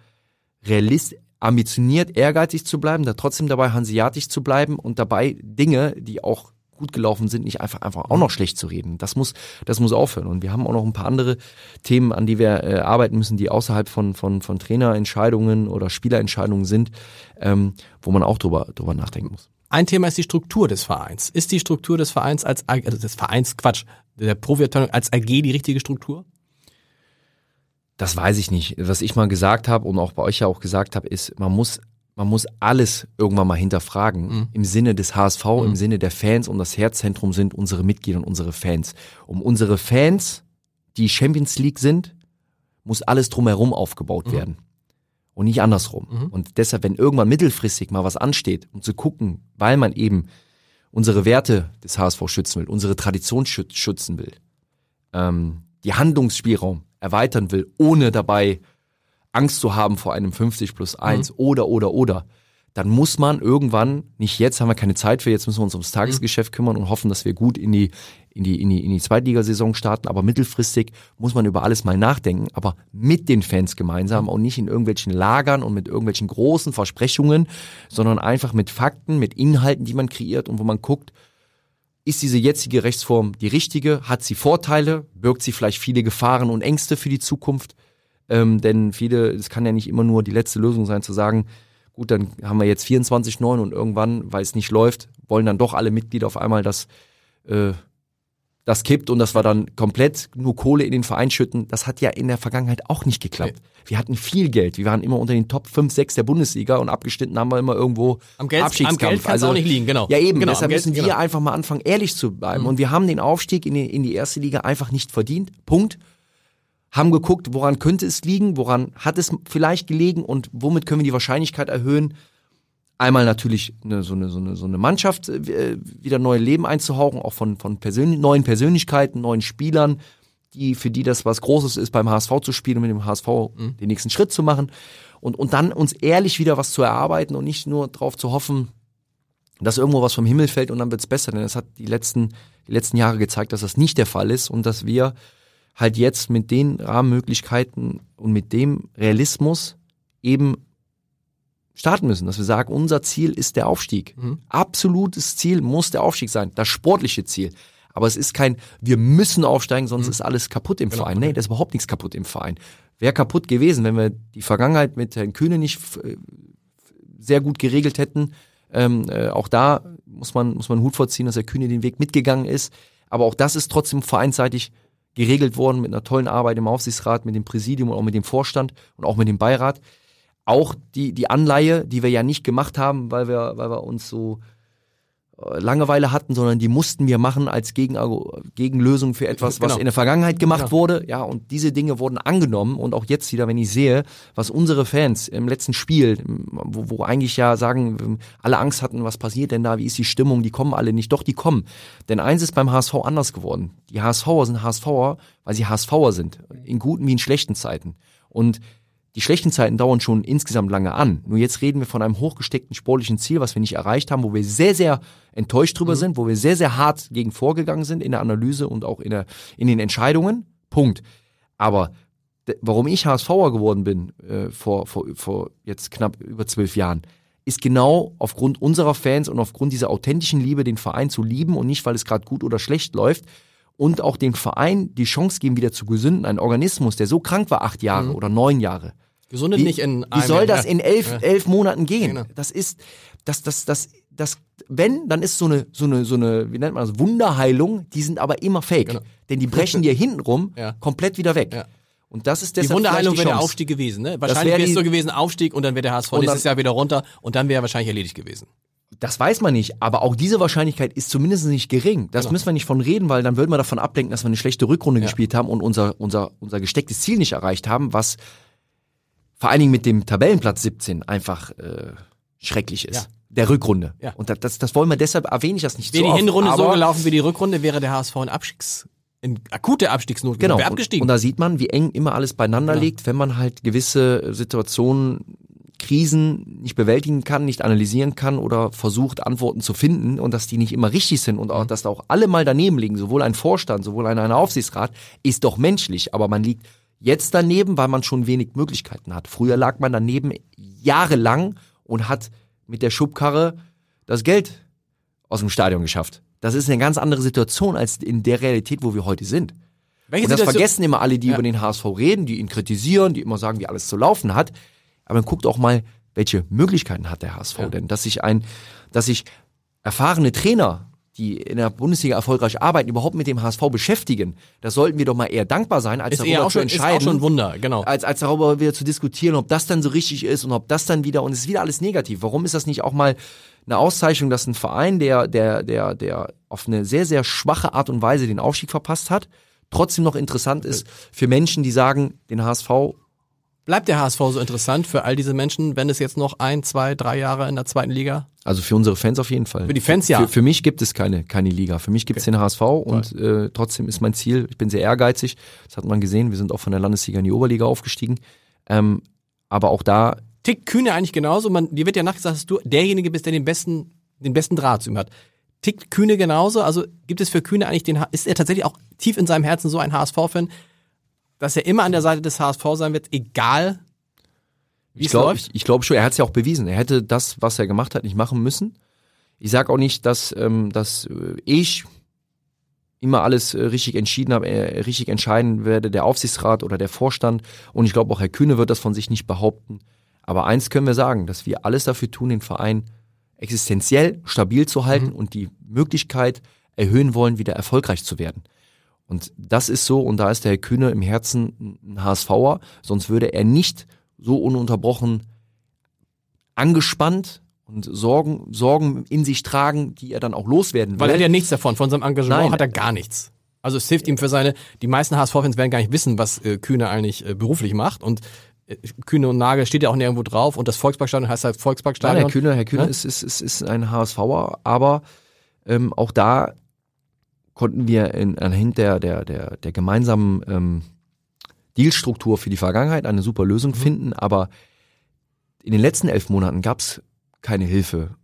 realist, ambitioniert, ehrgeizig zu bleiben, da trotzdem dabei hanseatisch zu bleiben und dabei Dinge, die auch gut gelaufen sind, nicht einfach einfach auch noch schlecht zu reden. Das muss das muss aufhören. Und wir haben auch noch ein paar andere Themen, an die wir äh, arbeiten müssen, die außerhalb von von von Trainerentscheidungen oder Spielerentscheidungen sind, ähm, wo man auch drüber drüber nachdenken muss. Ein Thema ist die Struktur des Vereins. Ist die Struktur des Vereins als AG, also des Vereins Quatsch, der Profiabteilung als AG die richtige Struktur? Das weiß ich nicht. Was ich mal gesagt habe und auch bei euch ja auch gesagt habe, ist, man muss man muss alles irgendwann mal hinterfragen. Mhm. Im Sinne des HSV, mhm. im Sinne der Fans und das Herzzentrum sind unsere Mitglieder und unsere Fans. Um unsere Fans, die Champions League sind, muss alles drumherum aufgebaut mhm. werden. Und nicht andersrum. Mhm. Und deshalb, wenn irgendwann mittelfristig mal was ansteht, um zu gucken, weil man eben unsere Werte des HSV schützen will, unsere Tradition schützen will, ähm, die Handlungsspielraum erweitern will, ohne dabei Angst zu haben vor einem 50 plus 1 mhm. oder, oder, oder, dann muss man irgendwann, nicht jetzt, haben wir keine Zeit für, jetzt müssen wir uns ums Tagesgeschäft mhm. kümmern und hoffen, dass wir gut in die, in die, in die, in die Zweitligasaison starten, aber mittelfristig muss man über alles mal nachdenken, aber mit den Fans gemeinsam und nicht in irgendwelchen Lagern und mit irgendwelchen großen Versprechungen, sondern einfach mit Fakten, mit Inhalten, die man kreiert und wo man guckt, ist diese jetzige Rechtsform die richtige? Hat sie Vorteile? Birgt sie vielleicht viele Gefahren und Ängste für die Zukunft? Ähm, denn viele, es kann ja nicht immer nur die letzte Lösung sein, zu sagen, gut, dann haben wir jetzt 24-9 und irgendwann, weil es nicht läuft, wollen dann doch alle Mitglieder auf einmal das, äh, das kippt und das war dann komplett nur Kohle in den Verein schütten. Das hat ja in der Vergangenheit auch nicht geklappt. Wir hatten viel Geld. Wir waren immer unter den Top 5, 6 der Bundesliga und abgeschnitten haben wir immer irgendwo am Geld, Abstiegskampf. Am Geld also, auch nicht liegen, genau. Ja eben, genau, deshalb müssen wir genau. einfach mal anfangen, ehrlich zu bleiben. Mhm. Und wir haben den Aufstieg in die, in die erste Liga einfach nicht verdient. Punkt haben geguckt, woran könnte es liegen, woran hat es vielleicht gelegen und womit können wir die Wahrscheinlichkeit erhöhen, einmal natürlich eine, so, eine, so, eine, so eine Mannschaft äh, wieder neue Leben einzuhauchen, auch von, von Persön neuen Persönlichkeiten, neuen Spielern, die, für die das was Großes ist, beim HSV zu spielen und mit dem HSV mhm. den nächsten Schritt zu machen und, und dann uns ehrlich wieder was zu erarbeiten und nicht nur darauf zu hoffen, dass irgendwo was vom Himmel fällt und dann wird's besser, denn es hat die letzten, die letzten Jahre gezeigt, dass das nicht der Fall ist und dass wir halt jetzt mit den Rahmenmöglichkeiten und mit dem Realismus eben starten müssen, dass wir sagen, unser Ziel ist der Aufstieg. Mhm. Absolutes Ziel muss der Aufstieg sein, das sportliche Ziel. Aber es ist kein, wir müssen aufsteigen, sonst mhm. ist alles kaputt im genau. Verein. Nee, da ist überhaupt nichts kaputt im Verein. Wäre kaputt gewesen, wenn wir die Vergangenheit mit Herrn Kühne nicht äh, sehr gut geregelt hätten. Ähm, äh, auch da muss man, muss man Hut vorziehen, dass Herr Kühne den Weg mitgegangen ist. Aber auch das ist trotzdem vereinsseitig geregelt worden mit einer tollen Arbeit im Aufsichtsrat, mit dem Präsidium und auch mit dem Vorstand und auch mit dem Beirat. Auch die, die Anleihe, die wir ja nicht gemacht haben, weil wir, weil wir uns so Langeweile hatten, sondern die mussten wir machen als Gegen Gegenlösung für etwas, genau. was in der Vergangenheit gemacht genau. wurde. Ja, und diese Dinge wurden angenommen und auch jetzt wieder, wenn ich sehe, was unsere Fans im letzten Spiel, wo, wo eigentlich ja sagen, alle Angst hatten, was passiert denn da, wie ist die Stimmung, die kommen alle nicht. Doch, die kommen. Denn eins ist beim HSV anders geworden. Die HSVer sind HSVer, weil sie HSVer sind. In guten wie in schlechten Zeiten. Und die schlechten Zeiten dauern schon insgesamt lange an. Nur jetzt reden wir von einem hochgesteckten sportlichen Ziel, was wir nicht erreicht haben, wo wir sehr, sehr enttäuscht drüber mhm. sind, wo wir sehr, sehr hart gegen vorgegangen sind in der Analyse und auch in, der, in den Entscheidungen. Punkt. Aber warum ich HSVer geworden bin äh, vor, vor, vor jetzt knapp über zwölf Jahren, ist genau aufgrund unserer Fans und aufgrund dieser authentischen Liebe, den Verein zu lieben und nicht, weil es gerade gut oder schlecht läuft, und auch dem Verein die Chance geben, wieder zu gesünden. Ein Organismus, der so krank war, acht Jahre mhm. oder neun Jahre. Gesundet wie, nicht in einem Wie soll das in elf, ja. elf Monaten gehen? Genau. Das ist, das, das, das, das, wenn, dann ist so eine, so eine, so eine, wie nennt man das, Wunderheilung, die sind aber immer fake. Genau. Denn die brechen dir hintenrum ja. komplett wieder weg. Ja. Und das ist deshalb Die Wunderheilung wäre der Aufstieg gewesen, ne? Wahrscheinlich wäre es so gewesen, Aufstieg und dann wäre der HSV nächstes Jahr wieder runter und dann wäre er wahrscheinlich erledigt gewesen. Das weiß man nicht, aber auch diese Wahrscheinlichkeit ist zumindest nicht gering. Das genau. müssen wir nicht von reden, weil dann würden wir davon ablenken, dass wir eine schlechte Rückrunde ja. gespielt haben und unser, unser, unser gestecktes Ziel nicht erreicht haben, was vor allen Dingen mit dem Tabellenplatz 17 einfach äh, schrecklich ist. Ja. Der Rückrunde. Ja. Und das, das wollen wir deshalb erwähne ich das nicht Wäre so die Hinrunde oft, so gelaufen wie die Rückrunde, wäre der HSV ein Abstiegs in akute Abstiegsnot genau. wäre abgestiegen. Und, und da sieht man, wie eng immer alles beieinander genau. liegt, wenn man halt gewisse Situationen Krisen nicht bewältigen kann, nicht analysieren kann oder versucht, Antworten zu finden und dass die nicht immer richtig sind und auch, mhm. dass da auch alle mal daneben liegen, sowohl ein Vorstand, sowohl ein, ein Aufsichtsrat, ist doch menschlich, aber man liegt jetzt daneben, weil man schon wenig Möglichkeiten hat. Früher lag man daneben jahrelang und hat mit der Schubkarre das Geld aus dem Stadion geschafft. Das ist eine ganz andere Situation als in der Realität, wo wir heute sind. Welche Und das Situation- vergessen immer alle, die Ja. über den HSV reden, die ihn kritisieren, die immer sagen, wie alles zu laufen hat. Aber dann guckt auch mal, welche Möglichkeiten hat der HSV denn? Dass sich ein, dass sich erfahrene Trainer, die in der Bundesliga erfolgreich arbeiten, überhaupt mit dem HSV beschäftigen. Da sollten wir doch mal eher dankbar sein, als Ist darüber zu schon, ist entscheiden. auch schon ein Wunder, genau. als, als darüber wieder zu diskutieren, ob das dann so richtig ist und ob das dann wieder, und es ist wieder alles negativ. Warum ist das nicht auch mal eine Auszeichnung, dass ein Verein, der, der, der, der auf eine sehr, sehr schwache Art und Weise den Aufstieg verpasst hat, trotzdem noch interessant ist für Menschen, die sagen, den HSV, Bleibt der HSV so interessant für all diese Menschen, wenn es jetzt noch ein, zwei, drei Jahre in der zweiten Liga? also für unsere Fans auf jeden Fall. Für die Fans ja. Für, für mich gibt es keine, keine Liga. Für mich gibt es den HSV und äh, trotzdem ist mein Ziel, ich bin sehr ehrgeizig, das hat man gesehen, wir sind auch von der Landesliga in die Oberliga aufgestiegen. Ähm, aber auch da Tickt Kühne eigentlich genauso? Man, dir wird ja nachgesagt, dass du derjenige bist, der den besten, den besten Draht zu ihm hat. Tickt Kühne genauso? Also gibt es für Kühne eigentlich den, ist er tatsächlich auch tief in seinem Herzen so ein HSV-Fan, dass er immer an der Seite des HSV sein wird, egal wie Ich es glaube läuft? ich, ich glaub schon, er hat es ja auch bewiesen. Er hätte das, was er gemacht hat, nicht machen müssen. Ich sage auch nicht, dass, ähm, dass äh, ich immer alles äh, richtig entschieden habe, äh, richtig entscheiden werde, der Aufsichtsrat oder der Vorstand. Und ich glaube auch Herr Kühne wird das von sich nicht behaupten. Aber eins können wir sagen, dass wir alles dafür tun, den Verein existenziell stabil zu halten und die Möglichkeit erhöhen wollen, wieder erfolgreich zu werden. Und das ist so, und da ist der Herr Kühne im Herzen ein HSVer, sonst würde er nicht so ununterbrochen angespannt und Sorgen, Sorgen in sich tragen, die er dann auch loswerden will. Weil er hat ja nichts davon. Von seinem Engagement Nein. hat er gar nichts. Also es hilft ihm für seine, die meisten HSV-Fans werden gar nicht wissen, was äh, Kühne eigentlich äh, beruflich macht. Und äh, Kühne und Nagel steht ja auch nirgendwo drauf. Und das Volksparkstadion heißt halt Nein, Volksparkstadion. Herr Kühne, Herr Kühne Ne? ist, ist, ist, ist ein HSVer, aber ähm, auch da konnten wir in, anhand der, der, der, der gemeinsamen ähm, Dealstruktur für die Vergangenheit eine super Lösung Mhm. finden, aber in den letzten elf Monaten gab es keine Hilfe.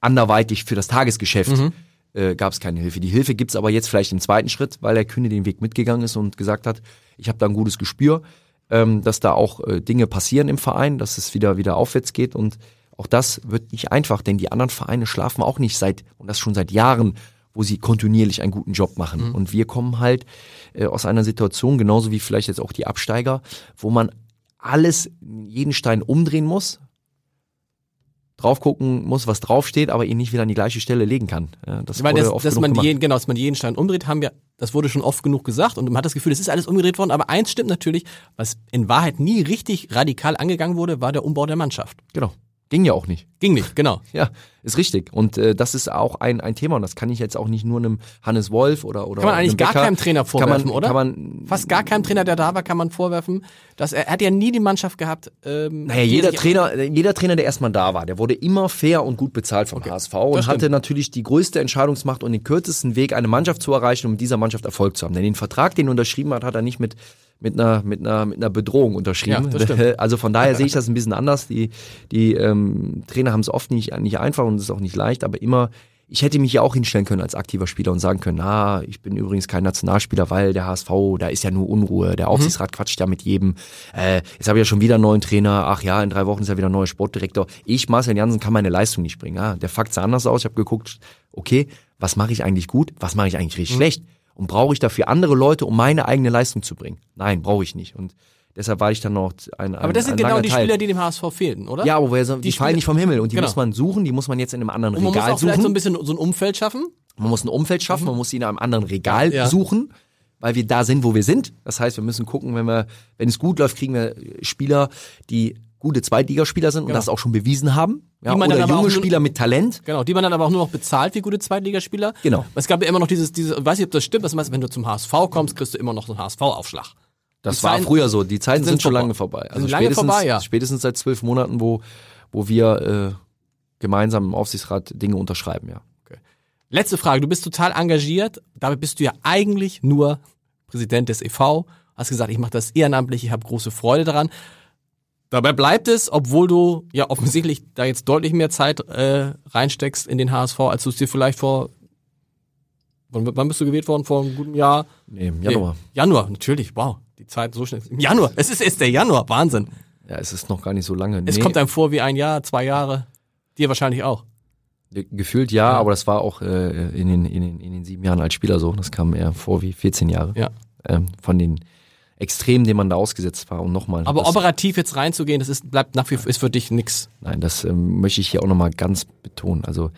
Anderweitig für das Tagesgeschäft Mhm. äh, gab es keine Hilfe. Die Hilfe gibt's aber jetzt vielleicht im zweiten Schritt, weil der Kühne den Weg mitgegangen ist und gesagt hat, ich habe da ein gutes Gespür, ähm, dass da auch äh, Dinge passieren im Verein, dass es wieder wieder aufwärts geht und auch das wird nicht einfach, denn die anderen Vereine schlafen auch nicht seit und das schon seit Jahren, wo sie kontinuierlich einen guten Job machen. Und wir kommen halt äh, aus einer Situation, genauso wie vielleicht jetzt auch die Absteiger, wo man alles, jeden Stein umdrehen muss, drauf gucken muss, was draufsteht, aber ihn nicht wieder an die gleiche Stelle legen kann. Ja, das Weil wurde das, dass man jeden, genau, dass man jeden Stein umdreht, haben wir, das wurde schon oft genug gesagt und man hat das Gefühl, es ist alles umgedreht worden. Aber eins stimmt natürlich, was in Wahrheit nie richtig radikal angegangen wurde, war der Umbau der Mannschaft. Genau. Ging ja auch nicht. Ging nicht, genau. <laughs> Ja, ist richtig. Und äh, das ist auch ein, ein Thema und das kann ich jetzt auch nicht nur einem Hannes Wolf oder oder Kann man eigentlich einem gar Becker, keinem Trainer vorwerfen, kann man, oder? Kann man, Fast gar keinem Trainer, der da war, kann man vorwerfen, dass er, er hat ja nie die Mannschaft gehabt. Ähm, Naja, jeder Trainer, jeder Trainer, der erstmal da war, der wurde immer fair und gut bezahlt vom HSV und hatte natürlich die größte Entscheidungsmacht und den kürzesten Weg, eine Mannschaft zu erreichen, um mit dieser Mannschaft Erfolg zu haben. Denn den Vertrag, den er unterschrieben hat, hat er nicht mit mit einer mit einer mit einer Bedrohung unterschrieben. Ja. <laughs> Also von daher sehe ich <laughs> das ein bisschen anders. Die die ähm, Trainer haben es oft nicht nicht einfach und es ist auch nicht leicht, aber immer ich hätte mich ja auch hinstellen können als aktiver Spieler und sagen können, ah, ich bin übrigens kein Nationalspieler, weil der HSV, da ist ja nur Unruhe, der Aufsichtsrat quatscht ja mit jedem. Äh, jetzt habe ich ja schon wieder einen neuen Trainer, ach ja, in drei Wochen ist ja wieder ein neuer Sportdirektor. Ich, Marcel Janssen, kann meine Leistung nicht bringen. Ah, der Fakt sah anders aus. Ich habe geguckt, okay, was mache ich eigentlich gut, was mache ich eigentlich richtig schlecht? Und brauche ich dafür andere Leute, um meine eigene Leistung zu bringen? Nein, brauche ich nicht. Und deshalb war ich dann noch ein, ein Aber das sind genau die Teil. Spieler, die dem HSV fehlten, oder? Ja, aber die, Die fallen nicht vom Himmel und die Genau. muss man suchen, die muss man jetzt in einem anderen Und man muss Regal auch vielleicht so suchen. ein bisschen so ein Umfeld schaffen. Man muss ein Umfeld schaffen, man muss sie in einem anderen Regal Ja. suchen, weil wir da sind, wo wir sind. Das heißt, wir müssen gucken, wenn wir, wenn es gut läuft, kriegen wir Spieler, die gute Zweitligaspieler sind und Genau. das auch schon bewiesen haben. Ja, Die man dann oder auch junge Spieler mit Talent. Genau, die man dann aber auch nur noch bezahlt wie gute Zweitligaspieler. Genau. Es gab ja immer noch dieses, dieses, ich weiß nicht, ob das stimmt, was meinst, wenn du zum HSV kommst, kriegst du immer noch so einen HSV-Aufschlag. Das Die war Zeiten früher so. Die Zeiten sind sind, schon lange vorbei. Also Sind lange spätestens, vorbei, ja. spätestens seit zwölf Monaten, wo, wo wir äh, gemeinsam im Aufsichtsrat Dinge unterschreiben, ja. Letzte Frage, du bist total engagiert, dabei bist du ja eigentlich nur Präsident des e.V., hast gesagt, ich mache das ehrenamtlich, ich habe große Freude daran. Dabei bleibt es, obwohl du ja offensichtlich da jetzt deutlich mehr Zeit äh, reinsteckst in den HSV, als du es dir vielleicht vor wann, wann bist du gewählt worden? Vor einem guten Jahr? Nee, im Januar. Nee, Januar, natürlich, wow, die Zeit so schnell. Im Januar, es ist erst der Januar, Wahnsinn. Ja, es ist noch gar nicht so lange. Es nee. kommt einem vor wie ein Jahr, zwei Jahre. Dir wahrscheinlich auch. Gefühlt ja, aber das war auch äh, in, den, in, den, in den sieben Jahren als Spieler so. Das kam eher vor wie 14 Jahre. Ja. Ähm, von den Extremen, denen man da ausgesetzt war. Und nochmal. Aber operativ jetzt reinzugehen, das ist, bleibt nach wie vor, ist für dich nix. Nein, das ähm, möchte ich hier auch nochmal ganz betonen. Also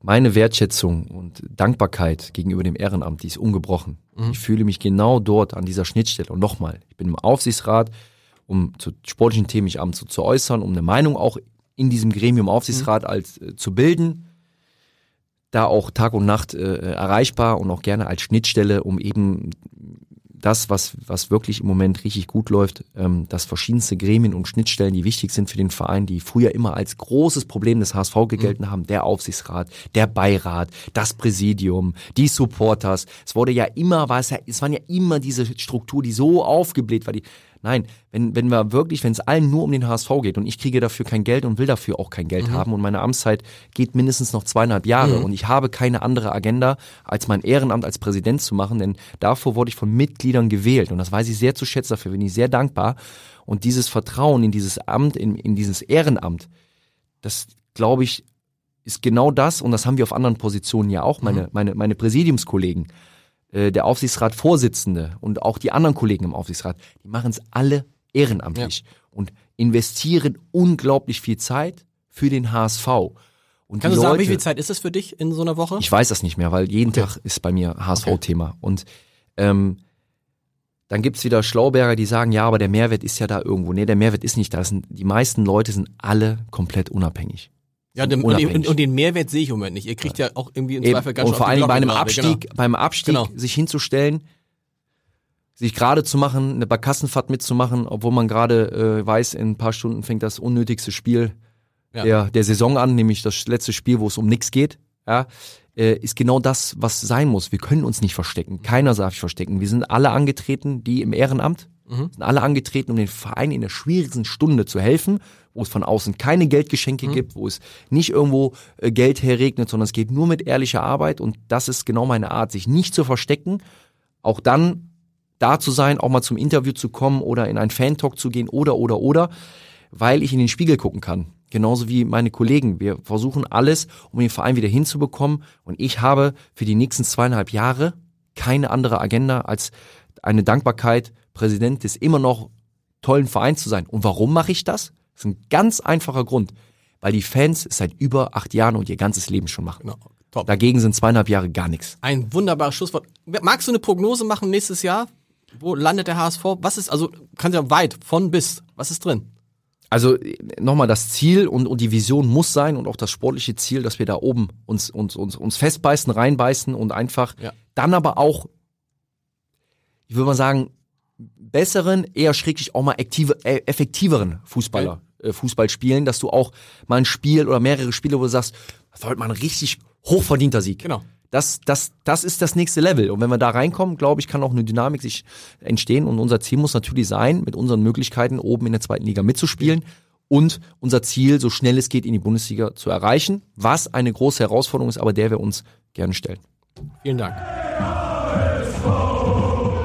meine Wertschätzung und Dankbarkeit gegenüber dem Ehrenamt, die ist ungebrochen. Ich fühle mich genau dort an dieser Schnittstelle. Und nochmal, ich bin im Aufsichtsrat, um zu sportlichen Themen mich abends so zu äußern, um eine Meinung auch in diesem Gremium Aufsichtsrat als äh, zu bilden. Da auch Tag und Nacht äh, erreichbar und auch gerne als Schnittstelle, um eben das, was, was wirklich im Moment richtig gut läuft, ähm, dass verschiedenste Gremien und Schnittstellen, die wichtig sind für den Verein, die früher immer als großes Problem des HSV gegelten haben, der Aufsichtsrat, der Beirat, das Präsidium, die Supporters. Es wurde ja immer, war es ja, es waren ja immer diese Struktur, die so aufgebläht war, die, Nein, wenn, wenn wir wirklich, wenn es allen nur um den HSV geht und ich kriege dafür kein Geld und will dafür auch kein Geld haben und meine Amtszeit geht mindestens noch zweieinhalb Jahre und ich habe keine andere Agenda, als mein Ehrenamt als Präsident zu machen, denn davor wurde ich von Mitgliedern gewählt und das weiß ich sehr zu schätzen, dafür bin ich sehr dankbar. Und dieses Vertrauen in dieses Amt, in, in dieses Ehrenamt, das glaube ich, ist genau das und das haben wir auf anderen Positionen ja auch, meine, meine, meine Präsidiumskollegen äh, der Aufsichtsratsvorsitzende und auch die anderen Kollegen im Aufsichtsrat, die machen es alle ehrenamtlich und investieren unglaublich viel Zeit für den HSV. Und Kannst du sagen, Leute, wie viel Zeit ist das für dich in so einer Woche? ich weiß das nicht mehr, weil jeden Okay. Tag ist bei mir HSV-Thema. Und ähm, dann gibt's wieder Schlauberger, die sagen, ja, aber der Mehrwert ist ja da irgendwo. Nee, der Mehrwert ist nicht da. Sind, die meisten Leute sind alle komplett unabhängig. Ja, den, und, unabhängig. und, und den Mehrwert sehe ich im Moment nicht. Ihr kriegt ja auch irgendwie im. Zweifel ganz und schön vor auf allen die Dingen bei einem gerade, Abstieg, beim Abstieg Genau. sich hinzustellen, sich gerade zu machen, eine Barkassenfahrt mitzumachen, obwohl man gerade äh, weiß, in ein paar Stunden fängt das unnötigste Spiel Ja. der, der Saison an, nämlich das letzte Spiel, wo es um nichts geht, ja, äh, ist genau das, was sein muss. Wir können uns nicht verstecken. Keiner darf sich verstecken. Wir sind alle angetreten, die im Ehrenamt, Mhm. sind alle angetreten, um den Verein in der schwierigsten Stunde zu helfen, wo es von außen keine Geldgeschenke Mhm. gibt, wo es nicht irgendwo äh, Geld herregnet, sondern es geht nur mit ehrlicher Arbeit und das ist genau meine Art, sich nicht zu verstecken, auch dann da zu sein, auch mal zum Interview zu kommen oder in einen Fan-Talk zu gehen oder, oder, oder, weil ich in den Spiegel gucken kann. Genauso wie meine Kollegen. Wir versuchen alles, um den Verein wieder hinzubekommen. Und ich habe für die nächsten zweieinhalb Jahre keine andere Agenda als eine Dankbarkeit, Präsident des immer noch tollen Vereins zu sein. Und warum mache ich das? Das ist ein ganz einfacher Grund. Weil die Fans es seit über acht Jahren und ihr ganzes Leben schon machen. Genau. Top. Dagegen sind zweieinhalb Jahre gar nichts. Ein wunderbares Schlusswort. Magst du eine Prognose machen nächstes Jahr? Wo landet der HSV? Was ist, also, kannst ja weit, von bis. Was ist drin? Also nochmal das Ziel und, und die Vision muss sein und auch das sportliche Ziel, dass wir da oben uns, uns, uns, uns festbeißen, reinbeißen und einfach Ja. dann aber auch, ich würde mal sagen, besseren, eher schräglich auch mal aktive, äh, effektiveren Fußballer, Fußball spielen, dass du auch mal ein Spiel oder mehrere Spiele, wo du sagst, das war heute mal ein richtig hochverdienter Sieg. Genau. Das, das, das ist das nächste Level. Und wenn wir da reinkommen, glaube ich, kann auch eine Dynamik sich entstehen. Und unser Ziel muss natürlich sein, mit unseren Möglichkeiten oben in der zweiten Liga mitzuspielen und unser Ziel, so schnell es geht, in die Bundesliga zu erreichen. Was eine große Herausforderung ist, aber der wir uns gerne stellen. Vielen Dank.